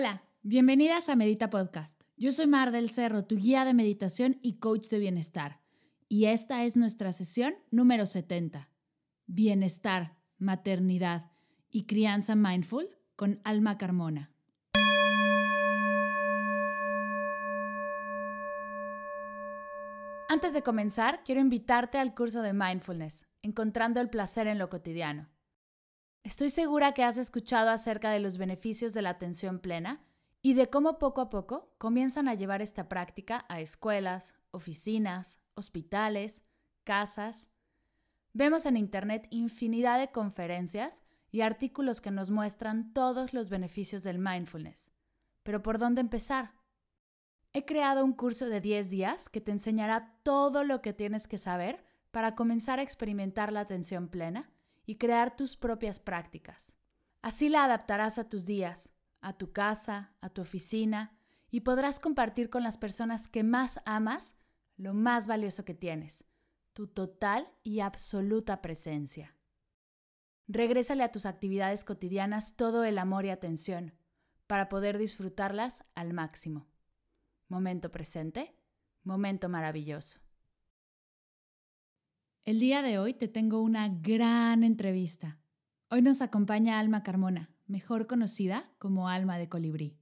Hola, bienvenidas a Medita Podcast. Yo soy Mar del Cerro, tu guía de meditación y coach de bienestar. Y esta es nuestra sesión número 70. Bienestar, maternidad y crianza mindful con Alma Carmona. Antes de comenzar, quiero invitarte al curso de mindfulness, Encontrando el placer en lo cotidiano. Estoy segura que has escuchado acerca de los beneficios de la atención plena y de cómo poco a poco comienzan a llevar esta práctica a escuelas, oficinas, hospitales, casas. Vemos en Internet infinidad de conferencias y artículos que nos muestran todos los beneficios del mindfulness. Pero ¿por dónde empezar? He creado un curso de 10 días que te enseñará todo lo que tienes que saber para comenzar a experimentar la atención plena y crear tus propias prácticas. Así la adaptarás a tus días, a tu casa, a tu oficina y podrás compartir con las personas que más amas lo más valioso que tienes, tu total y absoluta presencia. Regrésale a tus actividades cotidianas todo el amor y atención para poder disfrutarlas al máximo. Momento presente, momento maravilloso. El día de hoy te tengo una gran entrevista. Hoy nos acompaña Alma Carmona, mejor conocida como Alma de Colibrí.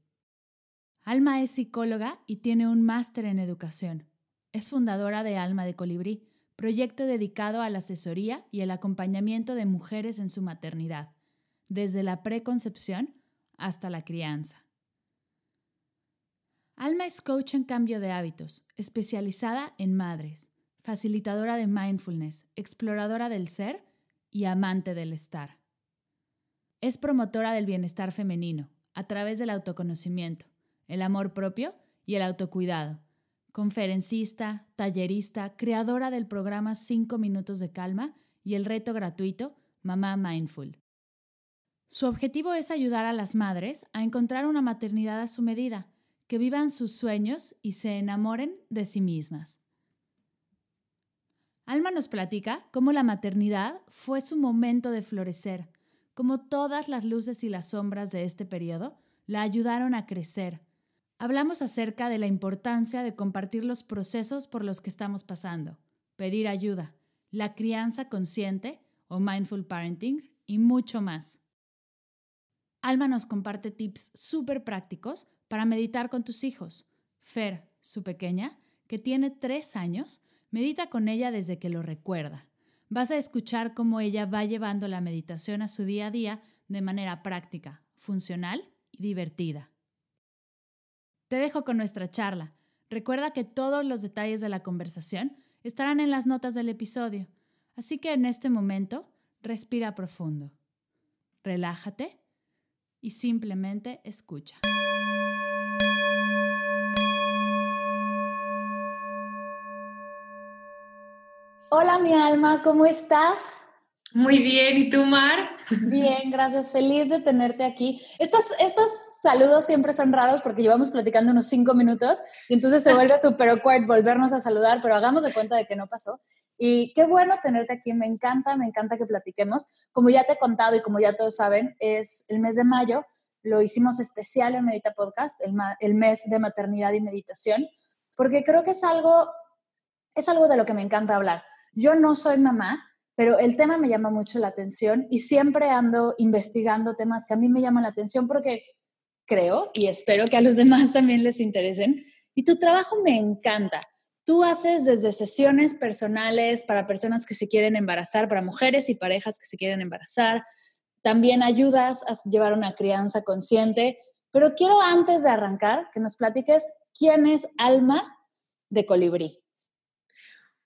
Alma es psicóloga y tiene un máster en educación. Es fundadora de Alma de Colibrí, proyecto dedicado a la asesoría y el acompañamiento de mujeres en su maternidad, desde la preconcepción hasta la crianza. Alma es coach en cambio de hábitos, especializada en madres facilitadora de mindfulness, exploradora del ser y amante del estar. Es promotora del bienestar femenino a través del autoconocimiento, el amor propio y el autocuidado. Conferencista, tallerista, creadora del programa 5 minutos de calma y el reto gratuito Mamá Mindful. Su objetivo es ayudar a las madres a encontrar una maternidad a su medida, que vivan sus sueños y se enamoren de sí mismas. Alma nos platica cómo la maternidad fue su momento de florecer, cómo todas las luces y las sombras de este periodo la ayudaron a crecer. Hablamos acerca de la importancia de compartir los procesos por los que estamos pasando, pedir ayuda, la crianza consciente o mindful parenting y mucho más. Alma nos comparte tips súper prácticos para meditar con tus hijos. Fer, su pequeña, que tiene tres años, Medita con ella desde que lo recuerda. Vas a escuchar cómo ella va llevando la meditación a su día a día de manera práctica, funcional y divertida. Te dejo con nuestra charla. Recuerda que todos los detalles de la conversación estarán en las notas del episodio, así que en este momento respira profundo, relájate y simplemente escucha. Hola mi alma, ¿cómo estás? Muy bien, ¿y tú, Mar? Bien, gracias, feliz de tenerte aquí. Estos, estos saludos siempre son raros porque llevamos platicando unos cinco minutos y entonces se vuelve súper awkward volvernos a saludar, pero hagamos de cuenta de que no pasó. Y qué bueno tenerte aquí, me encanta, me encanta que platiquemos. Como ya te he contado y como ya todos saben, es el mes de mayo, lo hicimos especial en Medita Podcast, el, el mes de maternidad y meditación, porque creo que es algo, es algo de lo que me encanta hablar yo no soy mamá, pero el tema me llama mucho la atención y siempre ando investigando temas que a mí me llaman la atención porque creo y espero que a los demás también les interesen. Y tu trabajo me encanta. Tú haces desde sesiones personales para personas que se quieren embarazar, para mujeres y parejas que se quieren embarazar. También ayudas a llevar una crianza consciente. Pero quiero antes de arrancar que nos platiques quién es Alma de Colibrí.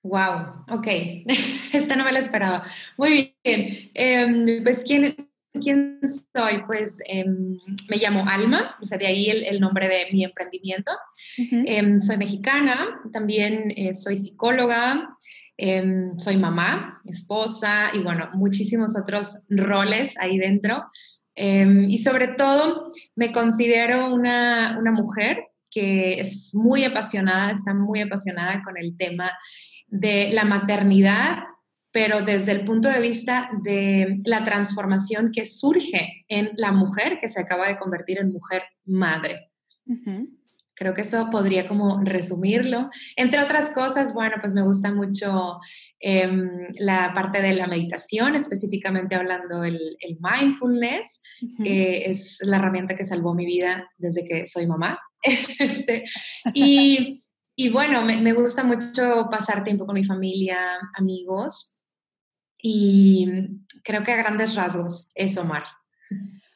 Wow, ok, esta no me la esperaba. Muy bien, em, pues ¿quién, ¿quién soy? Pues em, me llamo Alma, o sea, de ahí el, nombre de mi emprendimiento. Em, soy mexicana, también eh, soy psicóloga, soy mamá, esposa y bueno, muchísimos otros roles ahí dentro. y sobre todo me considero una, una mujer que es muy apasionada, está muy apasionada con el tema de la maternidad pero desde el punto de vista de la transformación que surge en la mujer que se acaba de convertir en mujer madre. Creo que eso podría como resumirlo. Entre otras cosas, bueno, pues me gusta mucho em, la parte de la meditación, específicamente hablando el, mindfulness, que es la herramienta que salvó mi vida desde que soy mamá. este, y, y, bueno, me, me gusta mucho pasar tiempo con mi familia, amigos. Y creo que a grandes rasgos es Omar.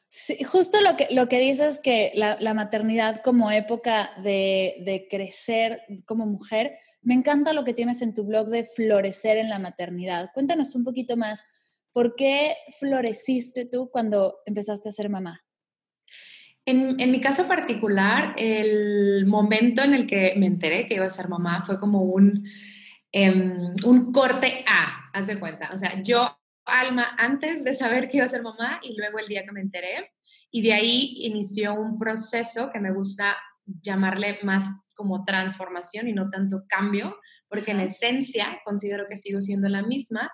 Sí, justo lo que, lo que dices que la, maternidad como época de, de, crecer como mujer, me encanta lo que tienes en tu blog de florecer en la maternidad. Cuéntanos un poquito más, ¿por qué floreciste tú cuando empezaste a ser mamá? En, en, mi caso particular, el momento en el que me enteré que iba a ser mamá fue como un, Em, un corte A, haz de cuenta. O sea, yo, Alma, antes de saber que iba a ser mamá y luego el día que me enteré, y de ahí inició un proceso que me gusta llamarle más como transformación y no tanto cambio, porque en esencia considero que sigo siendo la misma,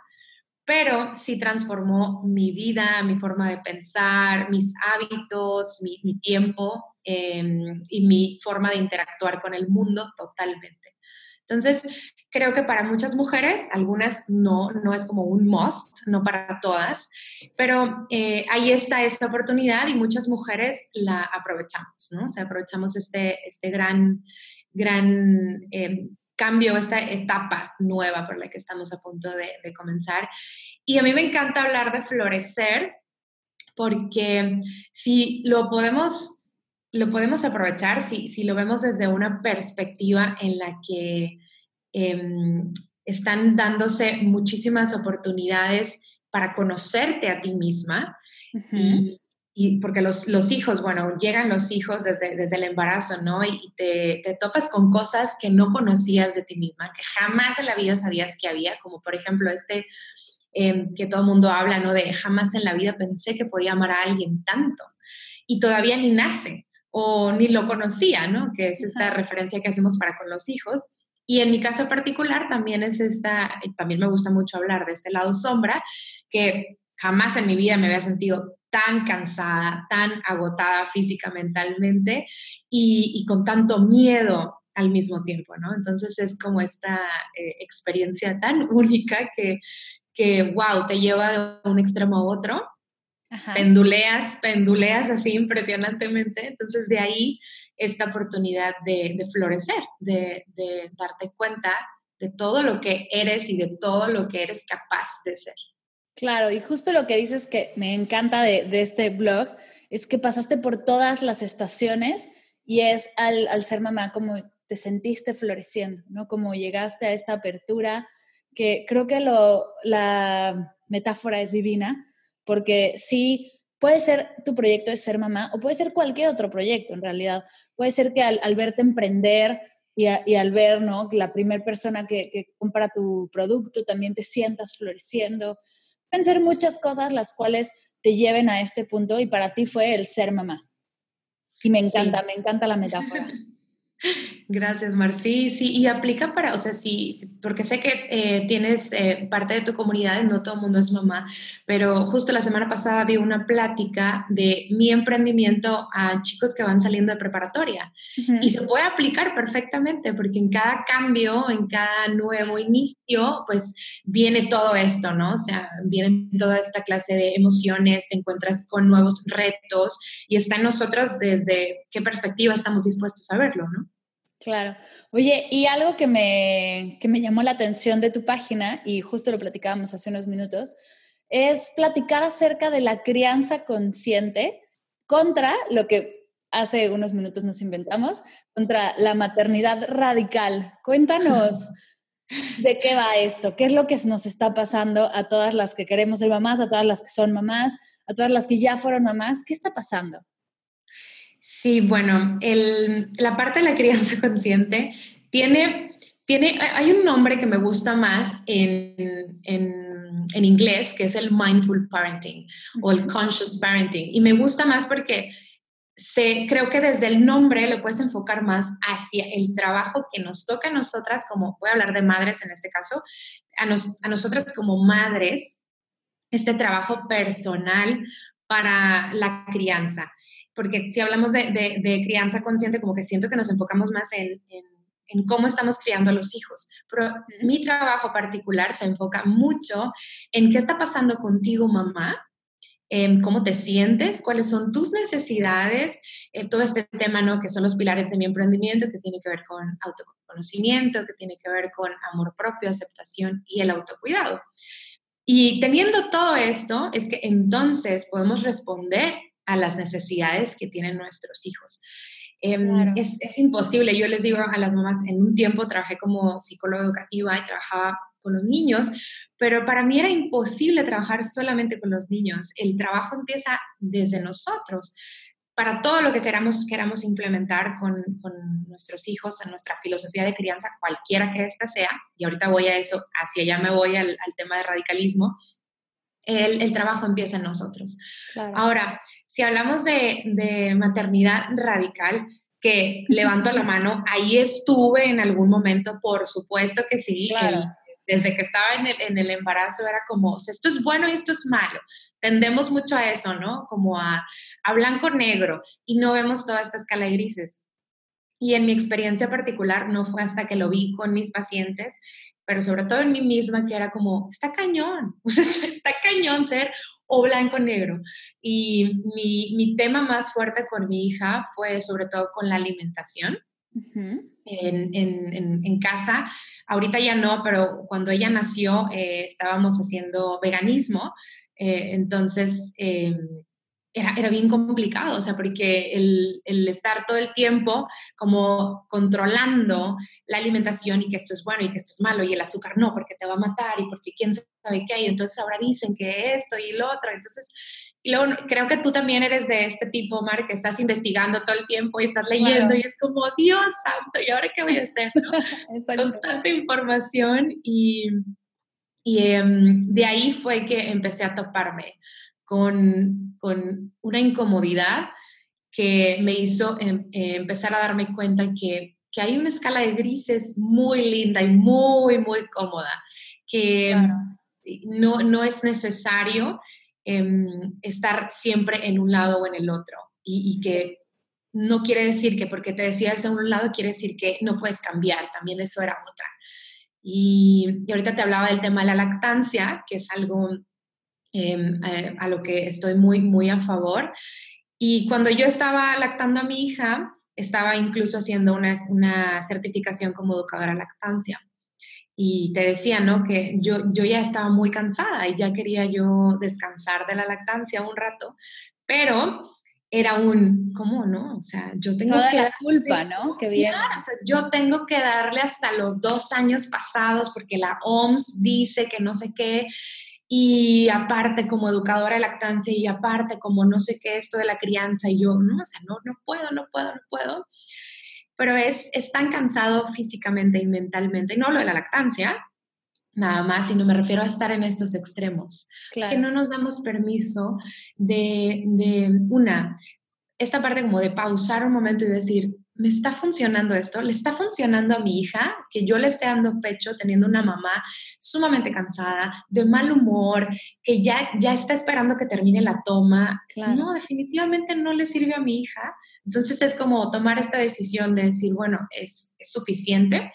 pero sí transformó mi vida, mi forma de pensar, mis hábitos, mi, tiempo em, y mi forma de interactuar con el mundo totalmente. Entonces, creo que para muchas mujeres, algunas no, no es como un must, no para todas, pero eh, ahí está esta oportunidad y muchas mujeres la aprovechamos, ¿no? O sea, aprovechamos este, este gran, gran eh, cambio, esta etapa nueva por la que estamos a punto de, de comenzar. Y a mí me encanta hablar de florecer porque si lo podemos lo podemos aprovechar si, si, lo vemos desde una perspectiva en la que Em, están dándose muchísimas oportunidades para conocerte a ti misma. y, porque los, los, hijos, bueno, llegan los hijos desde, desde el embarazo, ¿no? Y, te, te, topas con cosas que no conocías de ti misma, que jamás en la vida sabías que había, como por ejemplo este em, que todo el mundo habla, ¿no? De jamás en la vida pensé que podía amar a alguien tanto. Y todavía ni nace o ni lo conocía, ¿no? Que es esta referencia que hacemos para con los hijos. Y en mi caso particular también es esta, también me gusta mucho hablar de este lado sombra, que jamás en mi vida me había sentido tan cansada, tan agotada física, mentalmente y, con tanto miedo al mismo tiempo, ¿no? Entonces es como esta eh, experiencia tan única que, que, wow, te lleva de un extremo a otro. Penduleas, penduleas así impresionantemente. Entonces de ahí esta oportunidad de, florecer, de, darte cuenta de todo lo que eres y de todo lo que eres capaz de ser. Claro, y justo lo que dices que me encanta de, este blog es que pasaste por todas las estaciones y es al, ser mamá como te sentiste floreciendo, ¿no? Como llegaste a esta apertura, que creo que la metáfora es divina, porque sí Puede ser tu proyecto de ser mamá o puede ser cualquier otro proyecto en realidad. Puede ser que al, verte emprender y, al ver ¿no? la primera persona que, compra tu producto también te sientas floreciendo. Pueden ser muchas cosas las cuales te lleven a este punto y para ti fue el ser mamá. Y me encanta, me encanta la metáfora. Gracias, Mar. Sí, sí, y aplica para, o sea, sí, porque sé que eh, tienes eh, parte de tu comunidad, no todo el mundo es mamá, pero justo la semana pasada vi una plática de mi emprendimiento a chicos que van saliendo de preparatoria y se puede aplicar perfectamente porque en cada cambio, en cada nuevo inicio, pues viene todo esto, ¿no? O sea, viene toda esta clase de emociones, te encuentras con nuevos retos y está en nosotros desde qué perspectiva estamos dispuestos a verlo, ¿no? Claro. Oye, y algo que me, que me llamó la atención de tu página, y justo lo platicábamos hace unos minutos, es platicar acerca de la crianza consciente contra lo que hace unos minutos nos inventamos, contra la maternidad radical. Cuéntanos de qué va esto, qué es lo que nos está pasando a todas las que queremos ser mamás, a todas las que son mamás, a todas las que ya fueron mamás, ¿qué está pasando? Sí, bueno, la parte de la crianza consciente tiene, tiene, hay un nombre que me gusta más en, en, inglés, que es el mindful parenting o el conscious parenting. Y me gusta más porque creo que desde el nombre lo puedes enfocar más hacia el trabajo que nos toca a nosotras, como voy a hablar de madres en este caso, a, a nosotras como madres, este trabajo personal para la crianza. Porque si hablamos de, crianza consciente, como que siento que nos enfocamos más en, en cómo estamos criando a los hijos. Pero mi trabajo particular se enfoca mucho en qué está pasando contigo, mamá, cómo te sientes, cuáles son tus necesidades, eh, todo este tema, ¿no? Que son los pilares de mi emprendimiento, que tiene que ver con autoconocimiento, que tiene que ver con amor propio, aceptación y el autocuidado. Y teniendo todo esto, es que entonces podemos responder a las necesidades que tienen nuestros hijos. Em, es, es, imposible, yo les digo a las mamás, en un tiempo trabajé como psicóloga educativa y trabajaba con los niños, pero para mí era imposible trabajar solamente con los niños. El trabajo empieza desde nosotros. Para todo lo que queramos, queramos implementar con, con nuestros hijos, en nuestra filosofía de crianza, cualquiera que ésta sea, y ahorita voy a eso, hacia allá me voy al, al tema de radicalismo, el, el, trabajo empieza en nosotros. Ahora, si hablamos de, de maternidad radical, que levanto la mano, ahí estuve en algún momento, por supuesto que sí, claro desde que estaba en el, en el embarazo era como, esto es bueno y esto es malo. Tendemos mucho a eso, ¿no? Como a, a blanco-negro y no vemos toda esta escala de grises. Y en mi experiencia particular no fue hasta que lo vi con mis pacientes, pero sobre todo en mí misma, que era como, está cañón, o sea, está cañón ser o blanco-negro. Y mi, mi tema más fuerte con mi hija fue sobre todo con la alimentación en, en, en, casa. Ahorita ya no, pero cuando ella nació eh, estábamos haciendo veganismo, eh, entonces em, era, era, bien complicado, o sea, porque el, el, estar todo el tiempo como controlando la alimentación y que esto es bueno y que esto es malo y el azúcar no, porque te va a matar y porque quién sabe qué hay, entonces ahora dicen que esto y lo otro, entonces y luego creo que tú también eres de este tipo, Mar, que estás investigando todo el tiempo y estás leyendo y es como, Dios santo, ¿y ahora qué voy a hacer? Con tanta información y, y em, de ahí fue que empecé a toparme con, con una incomodidad que me hizo em, eh, empezar a darme cuenta que, que, hay una escala de grises muy linda y muy, muy cómoda, que no, no es necesario Em, estar siempre en un lado o en el otro. Y, que no quiere decir que porque te decías de un lado quiere decir que no puedes cambiar, también eso era otra. Y, ahorita te hablaba del tema de la lactancia, que es algo eh, a lo que estoy muy, muy a favor. Y cuando yo estaba lactando a mi hija, estaba incluso haciendo una, una certificación como educadora lactancia y te decía, ¿no? Que yo, yo ya estaba muy cansada y ya quería yo descansar de la lactancia un rato, pero era un, ¿cómo no? O sea, yo tengo Toda que... la culpa, ¿no? Que bien. Claro, o sea, yo tengo que darle hasta los dos años pasados porque la OMS dice que no sé qué, y aparte como educadora de lactancia y aparte como no sé qué esto de la crianza y yo, no, o sea, no, no puedo, no puedo, no puedo. Pero es, es tan cansado físicamente y mentalmente, y no lo de la lactancia, nada más, sino me refiero a estar en estos extremos, que no nos damos permiso de, de, una, esta parte como de pausar un momento y decir, ¿me está funcionando esto? ¿Le está funcionando a mi hija que yo le esté dando pecho teniendo una mamá sumamente cansada, de mal humor, que ya, ya está esperando que termine la toma? No, definitivamente no le sirve a mi hija entonces es como tomar esta decisión de decir, bueno, es, suficiente.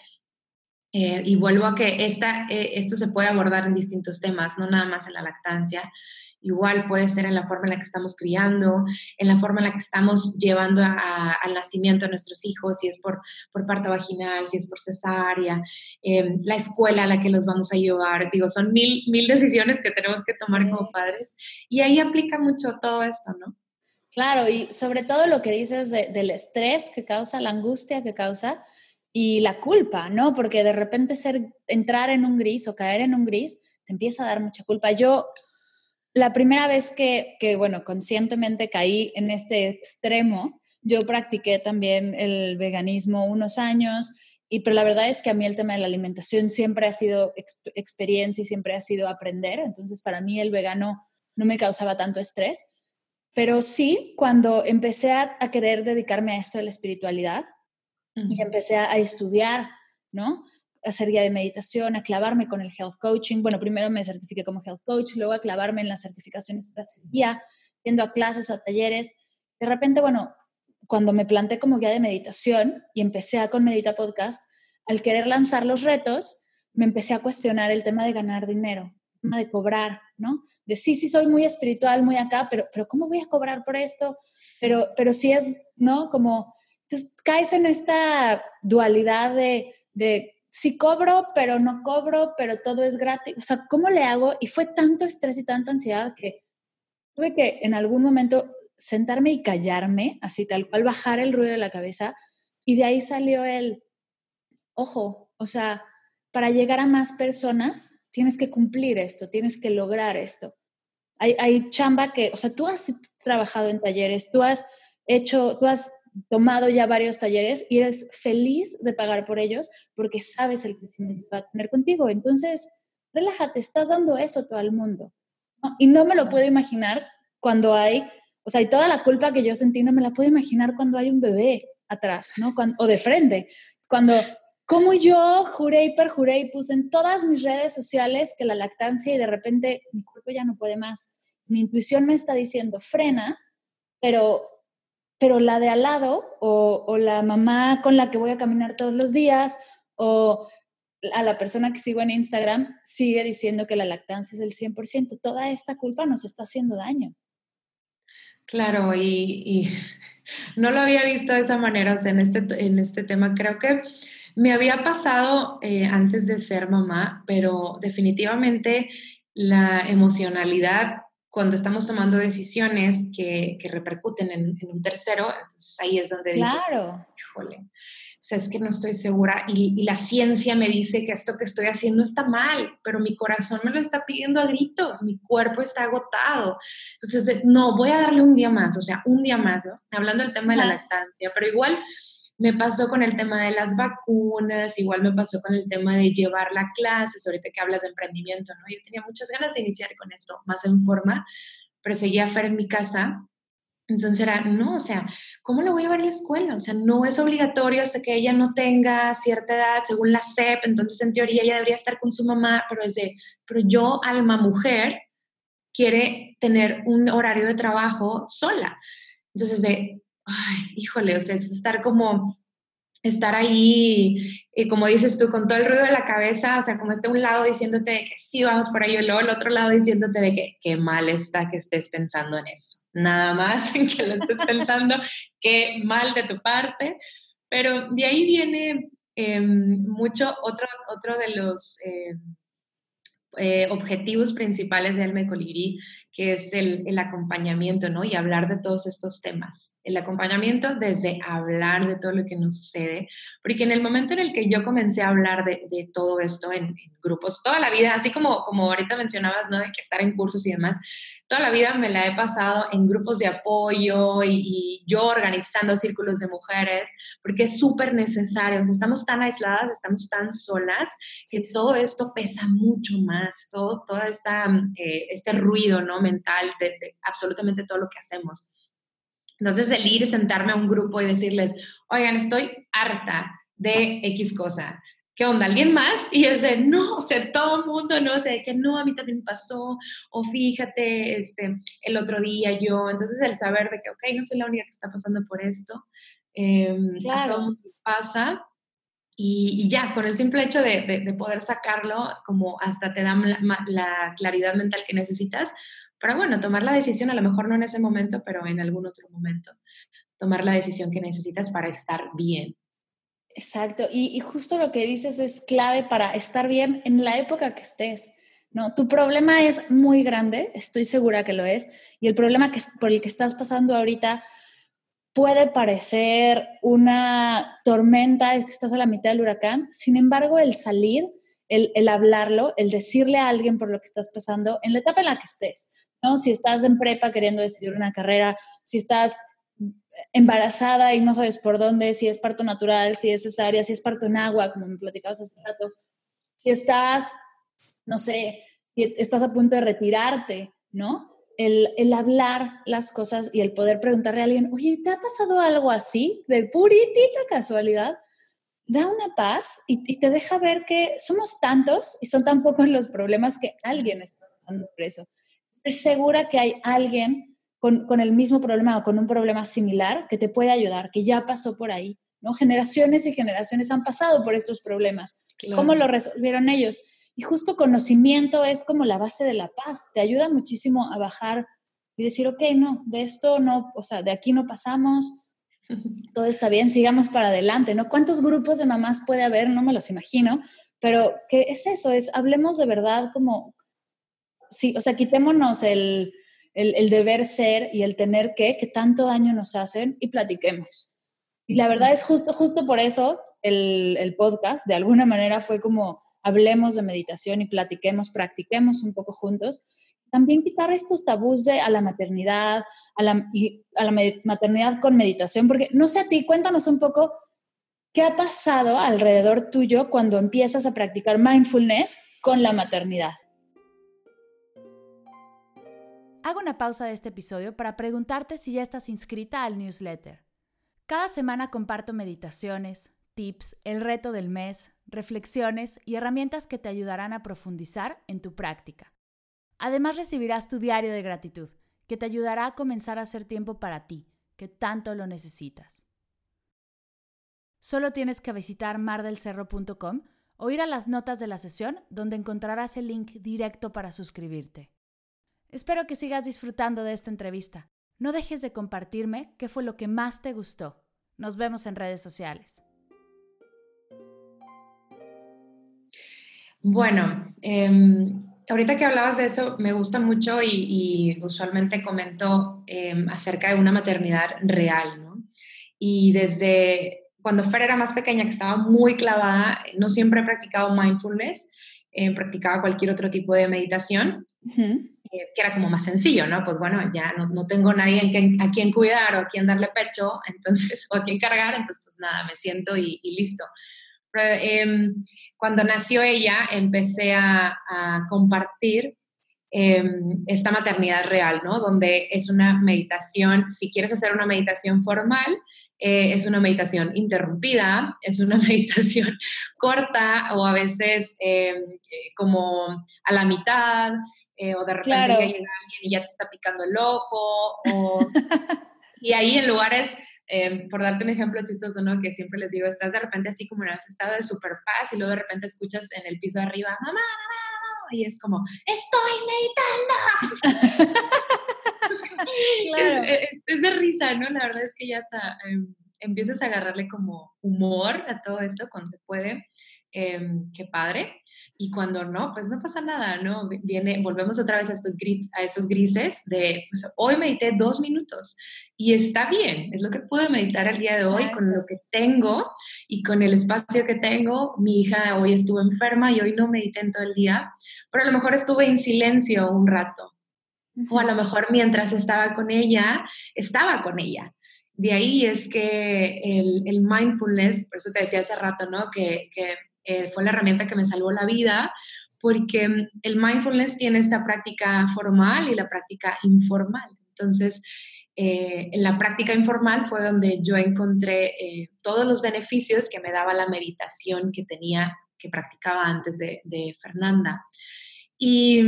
Eh, y vuelvo a que esta, eh, esto se puede abordar en distintos temas, no nada más en la lactancia. Igual puede ser en la forma en la que estamos criando, en la forma en la que estamos llevando al nacimiento a nuestros hijos, si es por, por parto vaginal, si es por cesárea, em, la escuela a la que los vamos a llevar. Digo, son mil, mil decisiones que tenemos que tomar como padres. Y ahí aplica mucho todo esto, ¿no? Claro, y sobre todo lo que dices del estrés que causa, la angustia que causa y la culpa, ¿no? Porque de repente ser, entrar en un gris o caer en un gris te empieza a dar mucha culpa. Yo, la primera vez que, que bueno, conscientemente caí en este extremo, yo practiqué también el veganismo unos años, y pero la verdad es que a mí el tema de la alimentación siempre ha sido experiencia y siempre ha sido aprender, entonces para mí el vegano no me causaba tanto estrés pero sí, cuando empecé a, querer dedicarme a esto de la espiritualidad y empecé a, estudiar, ¿no? A hacer guía de meditación, a clavarme con el health coaching. Bueno, primero me certifiqué como health coach, luego a clavarme en las certificaciones de guía, yendo a clases, a talleres. De repente, bueno, cuando me planté como guía de meditación y empecé a con Medita Podcast, al querer lanzar los retos, me empecé a cuestionar el tema de ganar dinero, el tema de cobrar, ¿no? De sí, sí, soy muy espiritual, muy acá, pero, pero ¿cómo voy a cobrar por esto? Pero, pero sí es, ¿no? Como, entonces caes en esta dualidad de, de sí cobro, pero no cobro, pero todo es gratis. O sea, ¿cómo le hago? Y fue tanto estrés y tanta ansiedad que tuve que en algún momento sentarme y callarme, así tal cual, bajar el ruido de la cabeza. Y de ahí salió el, ojo, o sea, para llegar a más personas tienes que cumplir esto, tienes que lograr esto. Hay, hay chamba que, o sea, tú has trabajado en talleres, tú has hecho, tú has tomado ya varios talleres y eres feliz de pagar por ellos porque sabes el crecimiento que va a tener contigo. Entonces, relájate, estás dando eso todo el mundo. Y no me lo puedo imaginar cuando hay o sea, y toda la culpa que yo sentí no me la puedo imaginar cuando hay un bebé atrás, ¿no? o de frente. Cuando, como yo juré y perjuré y puse en todas mis redes sociales que la lactancia y de repente mi cuerpo ya no puede más. Mi intuición me está diciendo, frena, pero, pero la de al lado o, o la mamá con la que voy a caminar todos los días o a la persona que sigo en Instagram sigue diciendo que la lactancia es el 100%. Toda esta culpa nos está haciendo daño. Claro, y, no lo había visto de esa manera en, este, en este tema. Creo que me había pasado eh, antes de ser mamá, pero definitivamente la emocionalidad cuando estamos tomando decisiones que, repercuten en, un tercero, entonces ahí es donde claro. dices, híjole, sea, es que no estoy segura y, la ciencia me dice que esto que estoy haciendo está mal, pero mi corazón me lo está pidiendo a gritos, mi cuerpo está agotado. Entonces, no, voy a darle un día más, o sea, un día más, ¿no? Hablando del tema de la lactancia, pero igual me pasó con el tema de las vacunas, igual me pasó con el tema de llevar la clases, ahorita que hablas de emprendimiento, ¿no? Yo tenía muchas ganas de iniciar con esto más en forma, pero seguía a Fer en mi casa entonces era, no, o sea, ¿cómo la voy a llevar a la escuela? O sea, no es obligatorio hasta que ella no tenga cierta edad, según la SEP, entonces en teoría ella debería estar con su mamá, pero es de, pero yo, alma mujer, quiere tener un horario de trabajo sola. Entonces de, ay, híjole, o sea, es estar como estar ahí, y como dices tú, con todo el ruido de la cabeza, o sea, como este un lado diciéndote que sí, vamos por ahí, y luego el otro lado diciéndote de que qué mal está que estés pensando en eso. Nada más que lo estés pensando, qué mal de tu parte. Pero de ahí viene em, mucho otro, otro de los... Em, eh, objetivos principales de Alme Colibrí, que es el, acompañamiento, ¿no? Y hablar de todos estos temas. El acompañamiento desde hablar de todo lo que nos sucede, porque en el momento en el que yo comencé a hablar de, de todo esto en, en, grupos, toda la vida, así como, como ahorita mencionabas, ¿no? De que estar en cursos y demás, toda la vida me la he pasado en grupos de apoyo y, yo organizando círculos de mujeres, porque es súper necesario. estamos tan aisladas, estamos tan solas, que todo esto pesa mucho más, todo, todo esta, eh, este ruido ¿no? mental de, de absolutamente todo lo que hacemos. Entonces, el ir, sentarme a un grupo y decirles, oigan, estoy harta de X cosa. ¿Qué onda? ¿Alguien más? Y es de, no, o sea, todo el mundo, no, o sea, que no, a mí también pasó, o fíjate, este, el otro día yo, entonces el saber de que, ok, no soy la única que está pasando por esto, eh, a todo el mundo pasa, y, ya, con el simple hecho de, de, poder sacarlo, como hasta te da la, la, claridad mental que necesitas, para, bueno, tomar la decisión, a lo mejor no en ese momento, pero en algún otro momento, tomar la decisión que necesitas para estar bien. Exacto, y, justo lo que dices es clave para estar bien en la época que estés. ¿no? Tu problema es muy grande, estoy segura que lo es, y el problema que, por el que estás pasando ahorita puede parecer una tormenta, que estás a la mitad del huracán, sin embargo, el salir, el, el, hablarlo, el decirle a alguien por lo que estás pasando, en la etapa en la que estés, ¿no? Si estás en prepa queriendo decidir una carrera, si estás embarazada y no sabes por dónde, si es parto natural, si es cesárea, si es parto en agua, como me platicabas hace rato, si estás, no sé, si estás a punto de retirarte, ¿no? el, el, hablar las cosas y el poder preguntarle a alguien, oye, ¿te ha pasado algo así? De puritita casualidad, da una paz y, y te deja ver que somos tantos y son tan pocos los problemas que alguien está pasando por eso. Estoy segura que hay alguien con, con, el mismo problema o con un problema similar que te puede ayudar, que ya pasó por ahí. ¿no? Generaciones y generaciones han pasado por estos problemas. ¿Cómo lo resolvieron ellos? Y justo conocimiento es como la base de la paz, te ayuda muchísimo a bajar y decir, ok, no, de esto no, o sea, de aquí no pasamos, todo está bien, sigamos para adelante, ¿no? ¿Cuántos grupos de mamás puede haber? No me los imagino, pero ¿qué es eso? Es, hablemos de verdad como, sí, o sea, quitémonos el, el, deber ser y el tener que, que tanto daño nos hacen y platiquemos. Y la verdad es justo, justo por eso el, el podcast, de alguna manera, fue como hablemos de meditación y platiquemos, practiquemos un poco juntos. También quitar estos tabús de a la maternidad, a la, y a la maternidad con meditación, porque no sé a ti, cuéntanos un poco qué ha pasado alrededor tuyo cuando empiezas a practicar mindfulness con la maternidad. Hago una pausa de este episodio para preguntarte si ya estás inscrita al newsletter. Cada semana comparto meditaciones, tips, el reto del mes, reflexiones y herramientas que te ayudarán a profundizar en tu práctica. Además recibirás tu diario de gratitud, que te ayudará a comenzar a hacer tiempo para ti, que tanto lo necesitas. Solo tienes que visitar mardelcerro.com o ir a las notas de la sesión donde encontrarás el link directo para suscribirte. Espero que sigas disfrutando de esta entrevista. No dejes de compartirme qué fue lo que más te gustó. Nos vemos en redes sociales. Bueno, em, ahorita que hablabas de eso, me gusta mucho y, usualmente comento em, acerca de una maternidad real, ¿no? Y desde cuando Fer era más pequeña, que estaba muy clavada, no siempre he practicado mindfulness, eh, practicaba cualquier otro tipo de meditación, eh, que era como más sencillo, ¿no? Pues bueno, ya no, no tengo nadie a quien cuidar o a quien darle pecho, entonces, o a quien cargar, entonces pues nada, me siento y, y listo. Em, cuando nació ella, empecé a, compartir em, esta maternidad real, ¿no? Donde es una meditación, si quieres hacer una meditación formal, eh, es una meditación interrumpida, es una meditación corta o a veces em, como a la mitad, eh, o de repente llega alguien y ya te está picando el ojo, y ahí en lugares Em, por darte un ejemplo chistoso, ¿no? Que siempre les digo, estás de repente así como en un estado de super paz y luego de repente escuchas en el piso de arriba, mamá, mamá, y es como, estoy meditando. claro. es, de risa, ¿no? La verdad es que ya hasta em, empiezas a agarrarle como humor a todo esto cuando se puede. Em, qué padre. Y cuando no, pues no pasa nada, ¿no? Viene, volvemos otra vez a, estos a esos grises de, pues, hoy medité dos minutos y está bien, es lo que puedo meditar al día de hoy con lo que tengo y con el espacio que tengo. Mi hija hoy estuvo enferma y hoy no medité en todo el día, pero a lo mejor estuve en silencio un rato. O a lo mejor mientras estaba con ella, estaba con ella. De ahí es que el, el mindfulness, por eso te decía hace rato, ¿no? Que, que eh, fue la herramienta que me salvó la vida, porque el mindfulness tiene esta práctica formal y la práctica informal. Entonces, eh, en la práctica informal fue donde yo encontré eh, todos los beneficios que me daba la meditación que tenía, que practicaba antes de, Fernanda. Y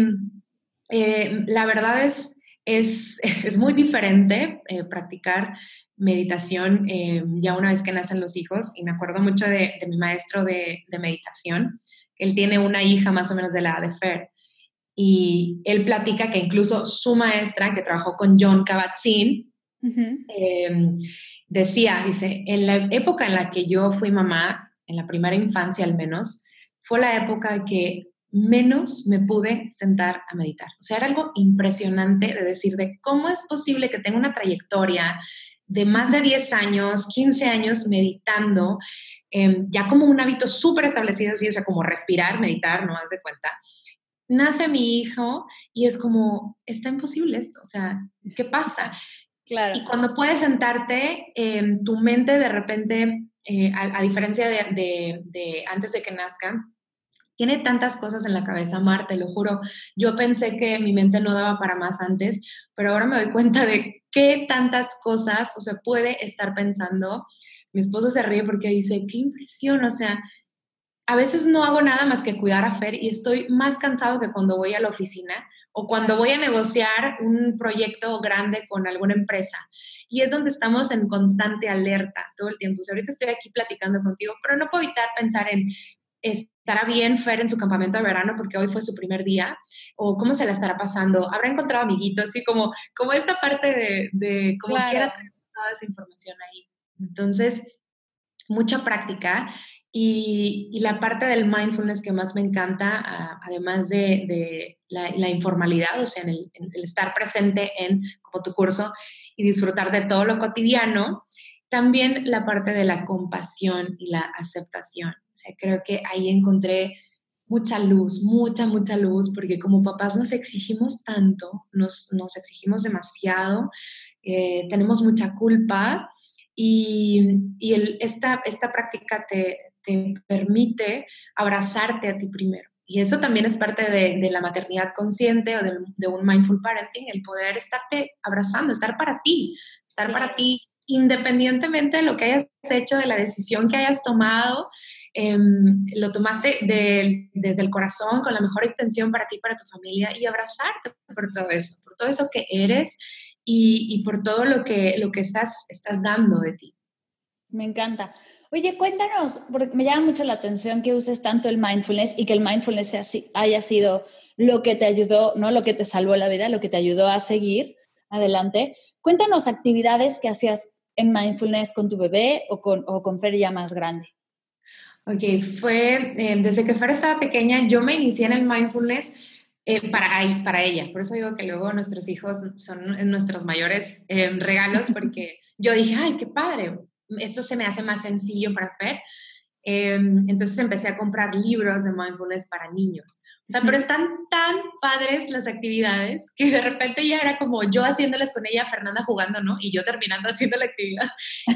la verdad es, es, es muy diferente practicar meditación ya una vez que nacen los hijos. Y me acuerdo mucho de, de mi maestro de, de meditación. Él tiene una hija más o menos de la edad de Fer. Y él platica que incluso su maestra, que trabajó con John Kabat-Zinn, em, decía, dice, en la época en la que yo fui mamá, en la primera infancia al menos, fue la época que menos me pude sentar a meditar. O sea, era algo impresionante de decir de cómo es posible que tenga una trayectoria de más de 10 años, 15 años meditando, em, ya como un hábito súper establecido, o sea, como respirar, meditar, no haz de cuenta, nace mi hijo y es como, está imposible esto, o sea, ¿qué pasa? Claro. Y cuando puedes sentarte, eh, tu mente de repente, eh, a, diferencia de, de, antes de que nazcan, tiene tantas cosas en la cabeza, Mar, te lo juro. Yo pensé que mi mente no daba para más antes, pero ahora me doy cuenta de qué tantas cosas, o sea, puede estar pensando. Mi esposo se ríe porque dice, qué impresión, o sea, a veces no hago nada más que cuidar a Fer y estoy más cansado que cuando voy a la oficina o cuando voy a negociar un proyecto grande con alguna empresa. Y es donde estamos en constante alerta todo el tiempo. O sea, ahorita estoy aquí platicando contigo, pero no puedo evitar pensar en estará bien Fer en su campamento de verano porque hoy fue su primer día o cómo se la estará pasando, habrá encontrado amiguitos, así como, como esta parte de, de cómo quiera tener toda esa información ahí. Entonces, mucha práctica y, y, la parte del mindfulness que más me encanta, además de, de la, informalidad, o sea, en el, en el, estar presente en como tu curso y disfrutar de todo lo cotidiano, también la parte de la compasión y la aceptación. O sea, creo que ahí encontré mucha luz, mucha, mucha luz, porque como papás nos exigimos tanto, nos, nos exigimos demasiado, eh, tenemos mucha culpa y, y el, esta, esta práctica te, te permite abrazarte a ti primero. Y eso también es parte de, de la maternidad consciente o de, de, un mindful parenting, el poder estarte abrazando, estar para ti, estar para ti independientemente de lo que hayas hecho, de la decisión que hayas tomado, em, lo tomaste desde el corazón con la mejor intención para ti, para tu familia y abrazarte por todo eso, por todo eso que eres y, y por todo lo que, lo que estás, estás dando de ti. Me encanta. Oye, cuéntanos, porque me llama mucho la atención que uses tanto el mindfulness y que el mindfulness haya sido lo que te ayudó, no lo que te salvó la vida, lo que te ayudó a seguir adelante. Cuéntanos actividades que hacías en mindfulness con tu bebé o con, o con Fer ya más grande. Ok, fue eh, desde que Fer estaba pequeña, yo me inicié en el mindfulness eh, para, para ella. Por eso digo que luego nuestros hijos son nuestros mayores eh, regalos, porque yo dije, ay, qué padre, esto se me hace más sencillo para Fer. Em, entonces empecé a comprar libros de mindfulness para niños. O sea, pero están tan padres las actividades que de repente ya era como yo haciéndoles con ella, Fernanda jugando, ¿no? Y yo terminando haciendo la actividad.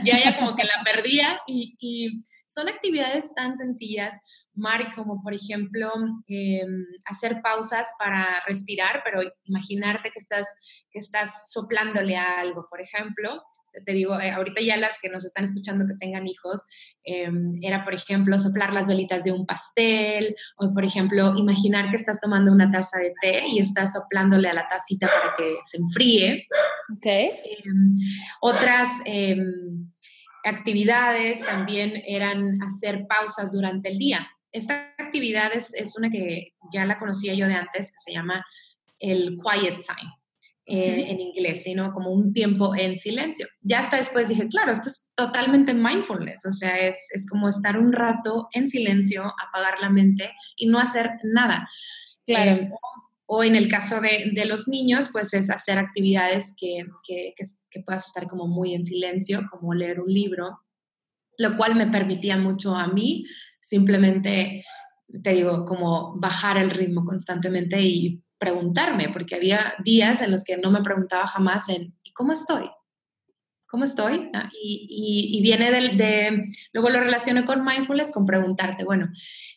Ya ella como que la perdía y son actividades tan sencillas, Mari, como por ejemplo em, hacer pausas para respirar, pero imaginarte que estás, que estás soplándole a algo, por ejemplo, te digo, eh, ahorita ya las que nos están escuchando que tengan hijos, em, era, por ejemplo, soplar las velitas de un pastel, o, por ejemplo, imaginar que estás tomando una taza de té y estás soplándole a la tacita para que se enfríe. Okay. Em, otras actividades también eran hacer pausas durante el día. Esta actividad es, es una que ya la conocía yo de antes, que se llama el quiet time. Eh, en inglés, sino como un tiempo en silencio. Ya hasta después dije, claro, esto es totalmente mindfulness, o sea, es, es como estar un rato en silencio, apagar la mente y no hacer nada. Claro. Eh, o en el caso de, de, los niños, pues es hacer actividades que, que, que, que, puedas estar como muy en silencio, como leer un libro, lo cual me permitía mucho a mí simplemente, te digo, como bajar el ritmo constantemente y preguntarme, porque había días en los que no me preguntaba jamás en ¿y cómo estoy? ¿Cómo estoy? Y, y, viene de, de, luego lo relaciono con mindfulness, con preguntarte, bueno,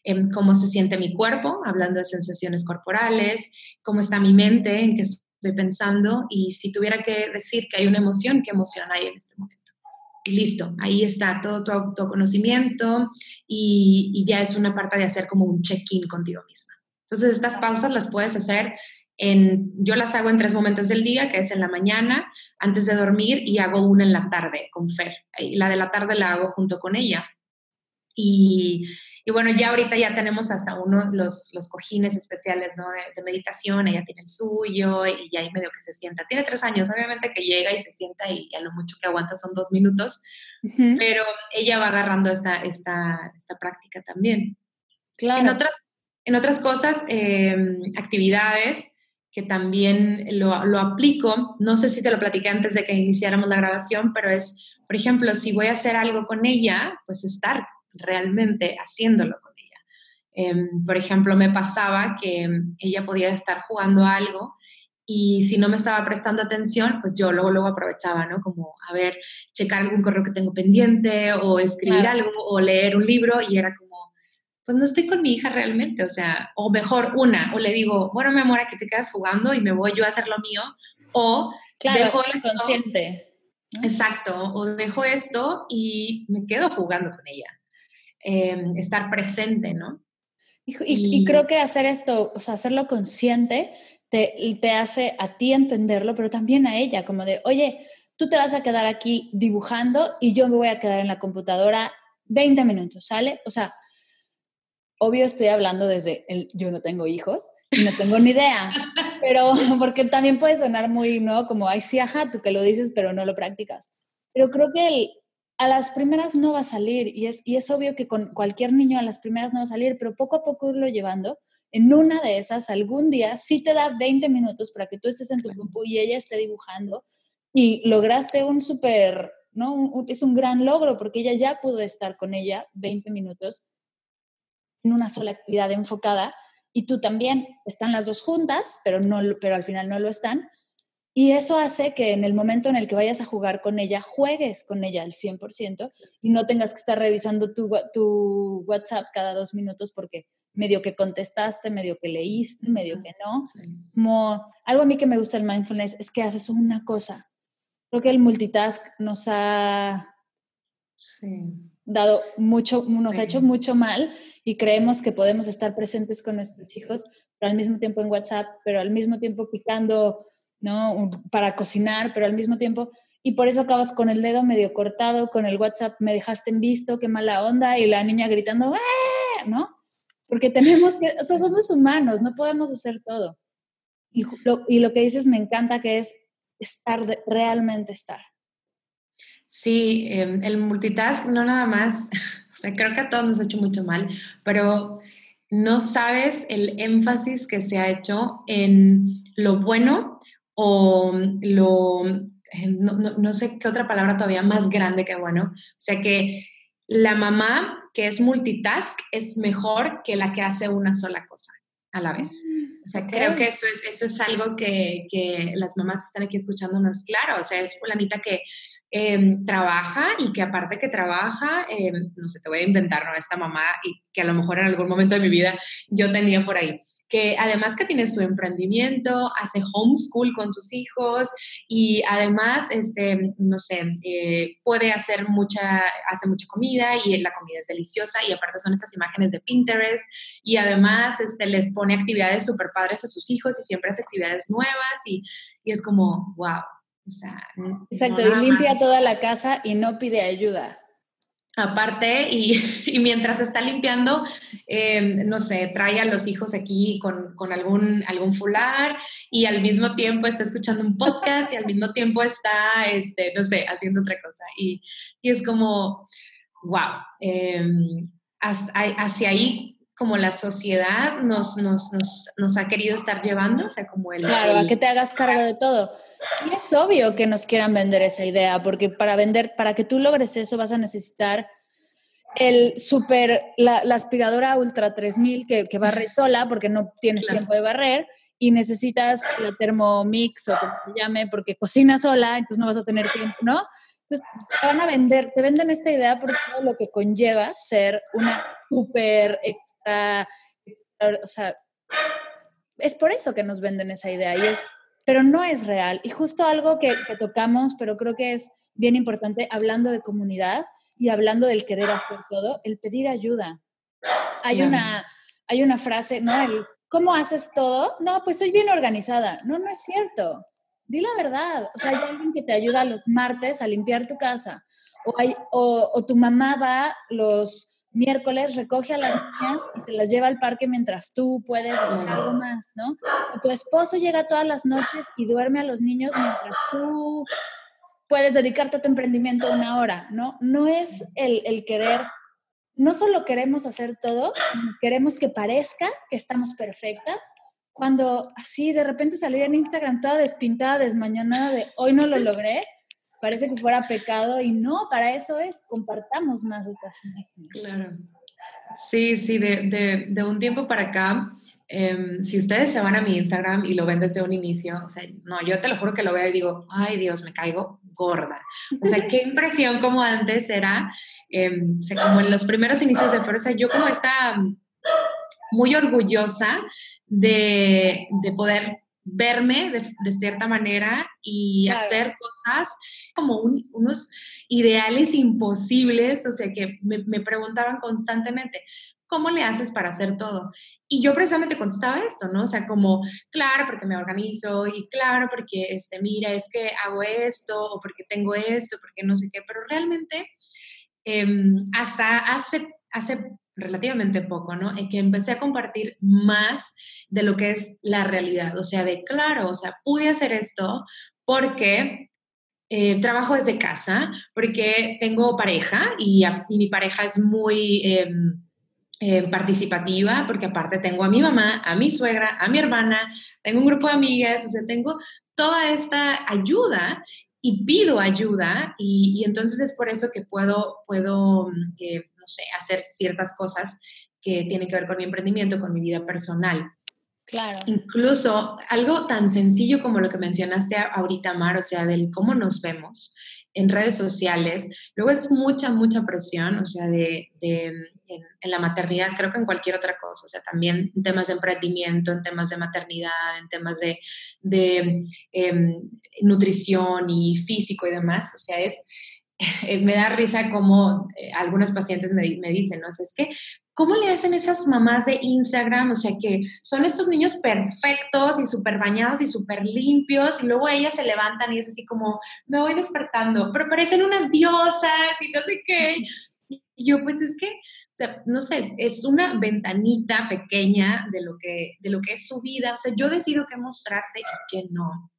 em, ¿cómo se siente mi cuerpo? Hablando de sensaciones corporales, ¿cómo está mi mente? ¿En qué estoy pensando? Y si tuviera que decir que hay una emoción, ¿qué emoción hay en este momento? Y listo, ahí está todo tu autoconocimiento y, y ya es una parte de hacer como un check-in contigo misma. Entonces, estas pausas las puedes hacer en, yo las hago en tres momentos del día, que es en la mañana, antes de dormir, y hago una en la tarde con Fer. La de la tarde la hago junto con ella. Y, y bueno, ya ahorita ya tenemos hasta uno, los, los cojines especiales ¿no? de, meditación, ella tiene el suyo y ya ahí medio que se sienta. Tiene tres años, obviamente que llega y se sienta y a lo mucho que aguanta son dos minutos, pero ella va agarrando esta, esta, esta práctica también. Claro. En otras, en otras cosas, em, actividades que también lo, lo, aplico, no sé si te lo platiqué antes de que iniciáramos la grabación, pero es, por ejemplo, si voy a hacer algo con ella, pues estar realmente haciéndolo con ella. Eh, por ejemplo, me pasaba que ella podía estar jugando algo y si no me estaba prestando atención, pues yo luego, luego aprovechaba, ¿no? Como, a ver, checar algún correo que tengo pendiente o escribir claro. algo o leer un libro y era como pues no estoy con mi hija realmente, o sea, o mejor una, o le digo, bueno, mi amor, aquí te quedas jugando y me voy yo a hacer lo mío, o claro, dejo esto, consciente. Exacto, o dejo esto y me quedo jugando con ella. Em, estar presente, ¿no? Y, creo que hacer esto, o sea, hacerlo consciente, te, te hace a ti entenderlo, pero también a ella, como de, oye, tú te vas a quedar aquí dibujando y yo me voy a quedar en la computadora 20 minutos, ¿sale? O sea, obvio estoy hablando desde el yo no tengo hijos y no tengo ni idea, pero porque también puede sonar muy, ¿no? Como, ay, sí, ajá, tú que lo dices, pero no lo practicas. Pero creo que el, a las primeras no va a salir y es, y es obvio que con cualquier niño a las primeras no va a salir, pero poco a poco irlo llevando. En una de esas, algún día sí te da 20 minutos para que tú estés en tu grupo y ella esté dibujando y lograste un súper, ¿no? es un gran logro porque ella ya pudo estar con ella 20 minutos en una sola actividad enfocada y tú también. Están las dos juntas, pero, no, pero al final no lo están. Y eso hace que en el momento en el que vayas a jugar con ella, juegues con ella al 100% y no tengas que estar revisando tu, tu WhatsApp cada dos minutos porque medio que contestaste, medio que leíste, medio que no. Como, algo a mí que me gusta el mindfulness es que haces una cosa. Creo que el multitask nos ha dado mucho, nos ha hecho mucho mal y creemos que podemos estar presentes con nuestros hijos, pero al mismo tiempo en WhatsApp, pero al mismo tiempo picando, ¿no? Para cocinar, pero al mismo tiempo y por eso acabas con el dedo medio cortado, con el WhatsApp me dejaste en visto, qué mala onda, y la niña gritando, ¡Ah! ¿no? Porque tenemos que, o sea, somos humanos, no podemos hacer todo. Y lo, y lo que dices me encanta, que es estar, realmente estar. Sí, em, el multitask no nada más, o sea, creo que a todos nos ha hecho mucho mal, pero no sabes el énfasis que se ha hecho en lo bueno o lo, em, no, no, sé qué otra palabra todavía más grande que bueno. O sea que la mamá que es multitask es mejor que la que hace una sola cosa a la vez. Mm, o sea, creo que eso es, eso es algo que, que, las mamás que están aquí escuchando no es claro. O sea, es fulanita que em, trabaja y que aparte que trabaja, em, no sé, te voy a inventar, ¿no? Esta mamá y que a lo mejor en algún momento de mi vida yo tenía por ahí que además que tiene su emprendimiento, hace homeschool con sus hijos y además, este, no sé, eh, puede hacer mucha, hace mucha comida y la comida es deliciosa y aparte son estas imágenes de Pinterest y además este, les pone actividades súper padres a sus hijos y siempre hace actividades nuevas y, y es como, wow. O sea, Exacto, y limpia toda la casa y no pide ayuda. Aparte y, mientras está limpiando, eh, no sé, trae a los hijos aquí con, con, algún, algún fular y al mismo tiempo está escuchando un podcast y al mismo tiempo está, este, no sé, haciendo otra cosa. Y, y es como, wow, em, hacia ahí como la sociedad nos, nos, nos, nos, ha querido estar llevando, o sea, como el... Claro, a que te hagas cargo de todo. Y es obvio que nos quieran vender esa idea, porque para vender, para que tú logres eso vas a necesitar el super, la, aspiradora Ultra 3000 que, que barre sola porque no tienes tiempo de barrer y necesitas la Thermomix o como se llame porque cocina sola, entonces no vas a tener tiempo, ¿no? Entonces te van a vender, te venden esta idea por todo lo que conlleva ser una super extra, o sea, es por eso que nos venden esa idea y es pero no es real. Y justo algo que, tocamos, pero creo que es bien importante, hablando de comunidad y hablando del querer hacer todo, el pedir ayuda. Hay, una, hay una frase, ¿no? El, ¿cómo haces todo? No, pues soy bien organizada. No, no es cierto. Di la verdad. O sea, hay alguien que te ayuda los martes a limpiar tu casa. O, hay, o, o tu mamá va los miércoles recoge a las niñas y se las lleva al parque mientras tú puedes hacer algo más, ¿no? O tu esposo llega todas las noches y duerme a los niños mientras tú puedes dedicarte a tu emprendimiento una hora, ¿no? No es el, el querer, no solo queremos hacer todo, sino queremos que parezca que estamos perfectas, cuando así de repente salir en Instagram toda despintada, desmañanada de hoy no lo logré, parece que fuera pecado y no, para eso es, compartamos más estas imágenes. Claro. Sí, sí, de, de, un tiempo para acá, em, si ustedes se van a mi Instagram y lo ven desde un inicio, o sea, no, yo te lo juro que lo veo y digo, ay Dios, me caigo gorda. O sea, qué impresión como antes era, em, como en los primeros inicios de, sea, yo como esta muy orgullosa de, poder verme de, cierta manera y hacer cosas como unos ideales imposibles, o sea, que me, me, preguntaban constantemente, ¿cómo le haces para hacer todo? Y yo precisamente contestaba esto, ¿no? O sea, como, claro, porque me organizo y claro, porque, este, mira, es que hago esto o porque tengo esto, porque no sé qué, pero realmente em, hasta hace, hace relativamente poco, ¿no? En que empecé a compartir más de lo que es la realidad, o sea, de claro, o sea, pude hacer esto porque eh, trabajo desde casa, porque tengo pareja y, mi pareja es muy... Em, eh, participativa, porque aparte tengo a mi mamá, a mi suegra, a mi hermana, tengo un grupo de amigas, o sea, tengo toda esta ayuda y pido ayuda y, entonces es por eso que puedo, puedo eh, no sé, hacer ciertas cosas que tienen que ver con mi emprendimiento, con mi vida personal. Claro. Incluso algo tan sencillo como lo que mencionaste ahorita, Mar, o sea, del cómo nos vemos en redes sociales. Luego es mucha, mucha presión, o sea, de, en, la maternidad, creo que en cualquier otra cosa, o sea, también en temas de emprendimiento, en temas de maternidad, en temas de, em, nutrición y físico y demás, o sea, es, me da risa como eh, algunos pacientes me, me dicen, ¿no? O sea, es que ¿Cómo le hacen esas mamás de Instagram? O sea, que son estos niños perfectos y súper bañados y súper limpios y luego ellas se levantan y es así como, me voy despertando, pero parecen unas diosas y no sé qué. Y yo, pues es que, o sea, no sé, es una ventanita pequeña de lo que, de lo que es su vida. O sea, yo decido qué mostrarte y qué no.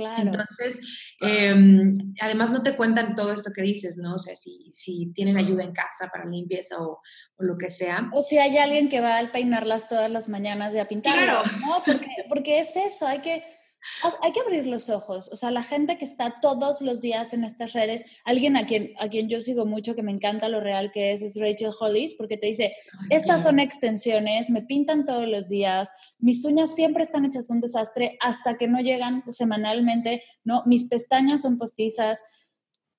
Claro. Entonces, em, además no te cuentan todo esto que dices, ¿no? O sea, si, si tienen ayuda en casa para limpieza o, o, lo que sea. O si hay alguien que va a peinarlas todas las mañanas y a pintarlas, claro. ¿no? Porque, porque es eso, hay que hay que abrir los ojos, o sea, la gente que está todos los días en estas redes, alguien a quien, a quien yo sigo mucho, que me encanta lo real que es, es Rachel Hollis, porque te dice, estas son extensiones, me pintan todos los días, mis uñas siempre están hechas un desastre hasta que no llegan semanalmente, ¿no? Mis pestañas son postizas,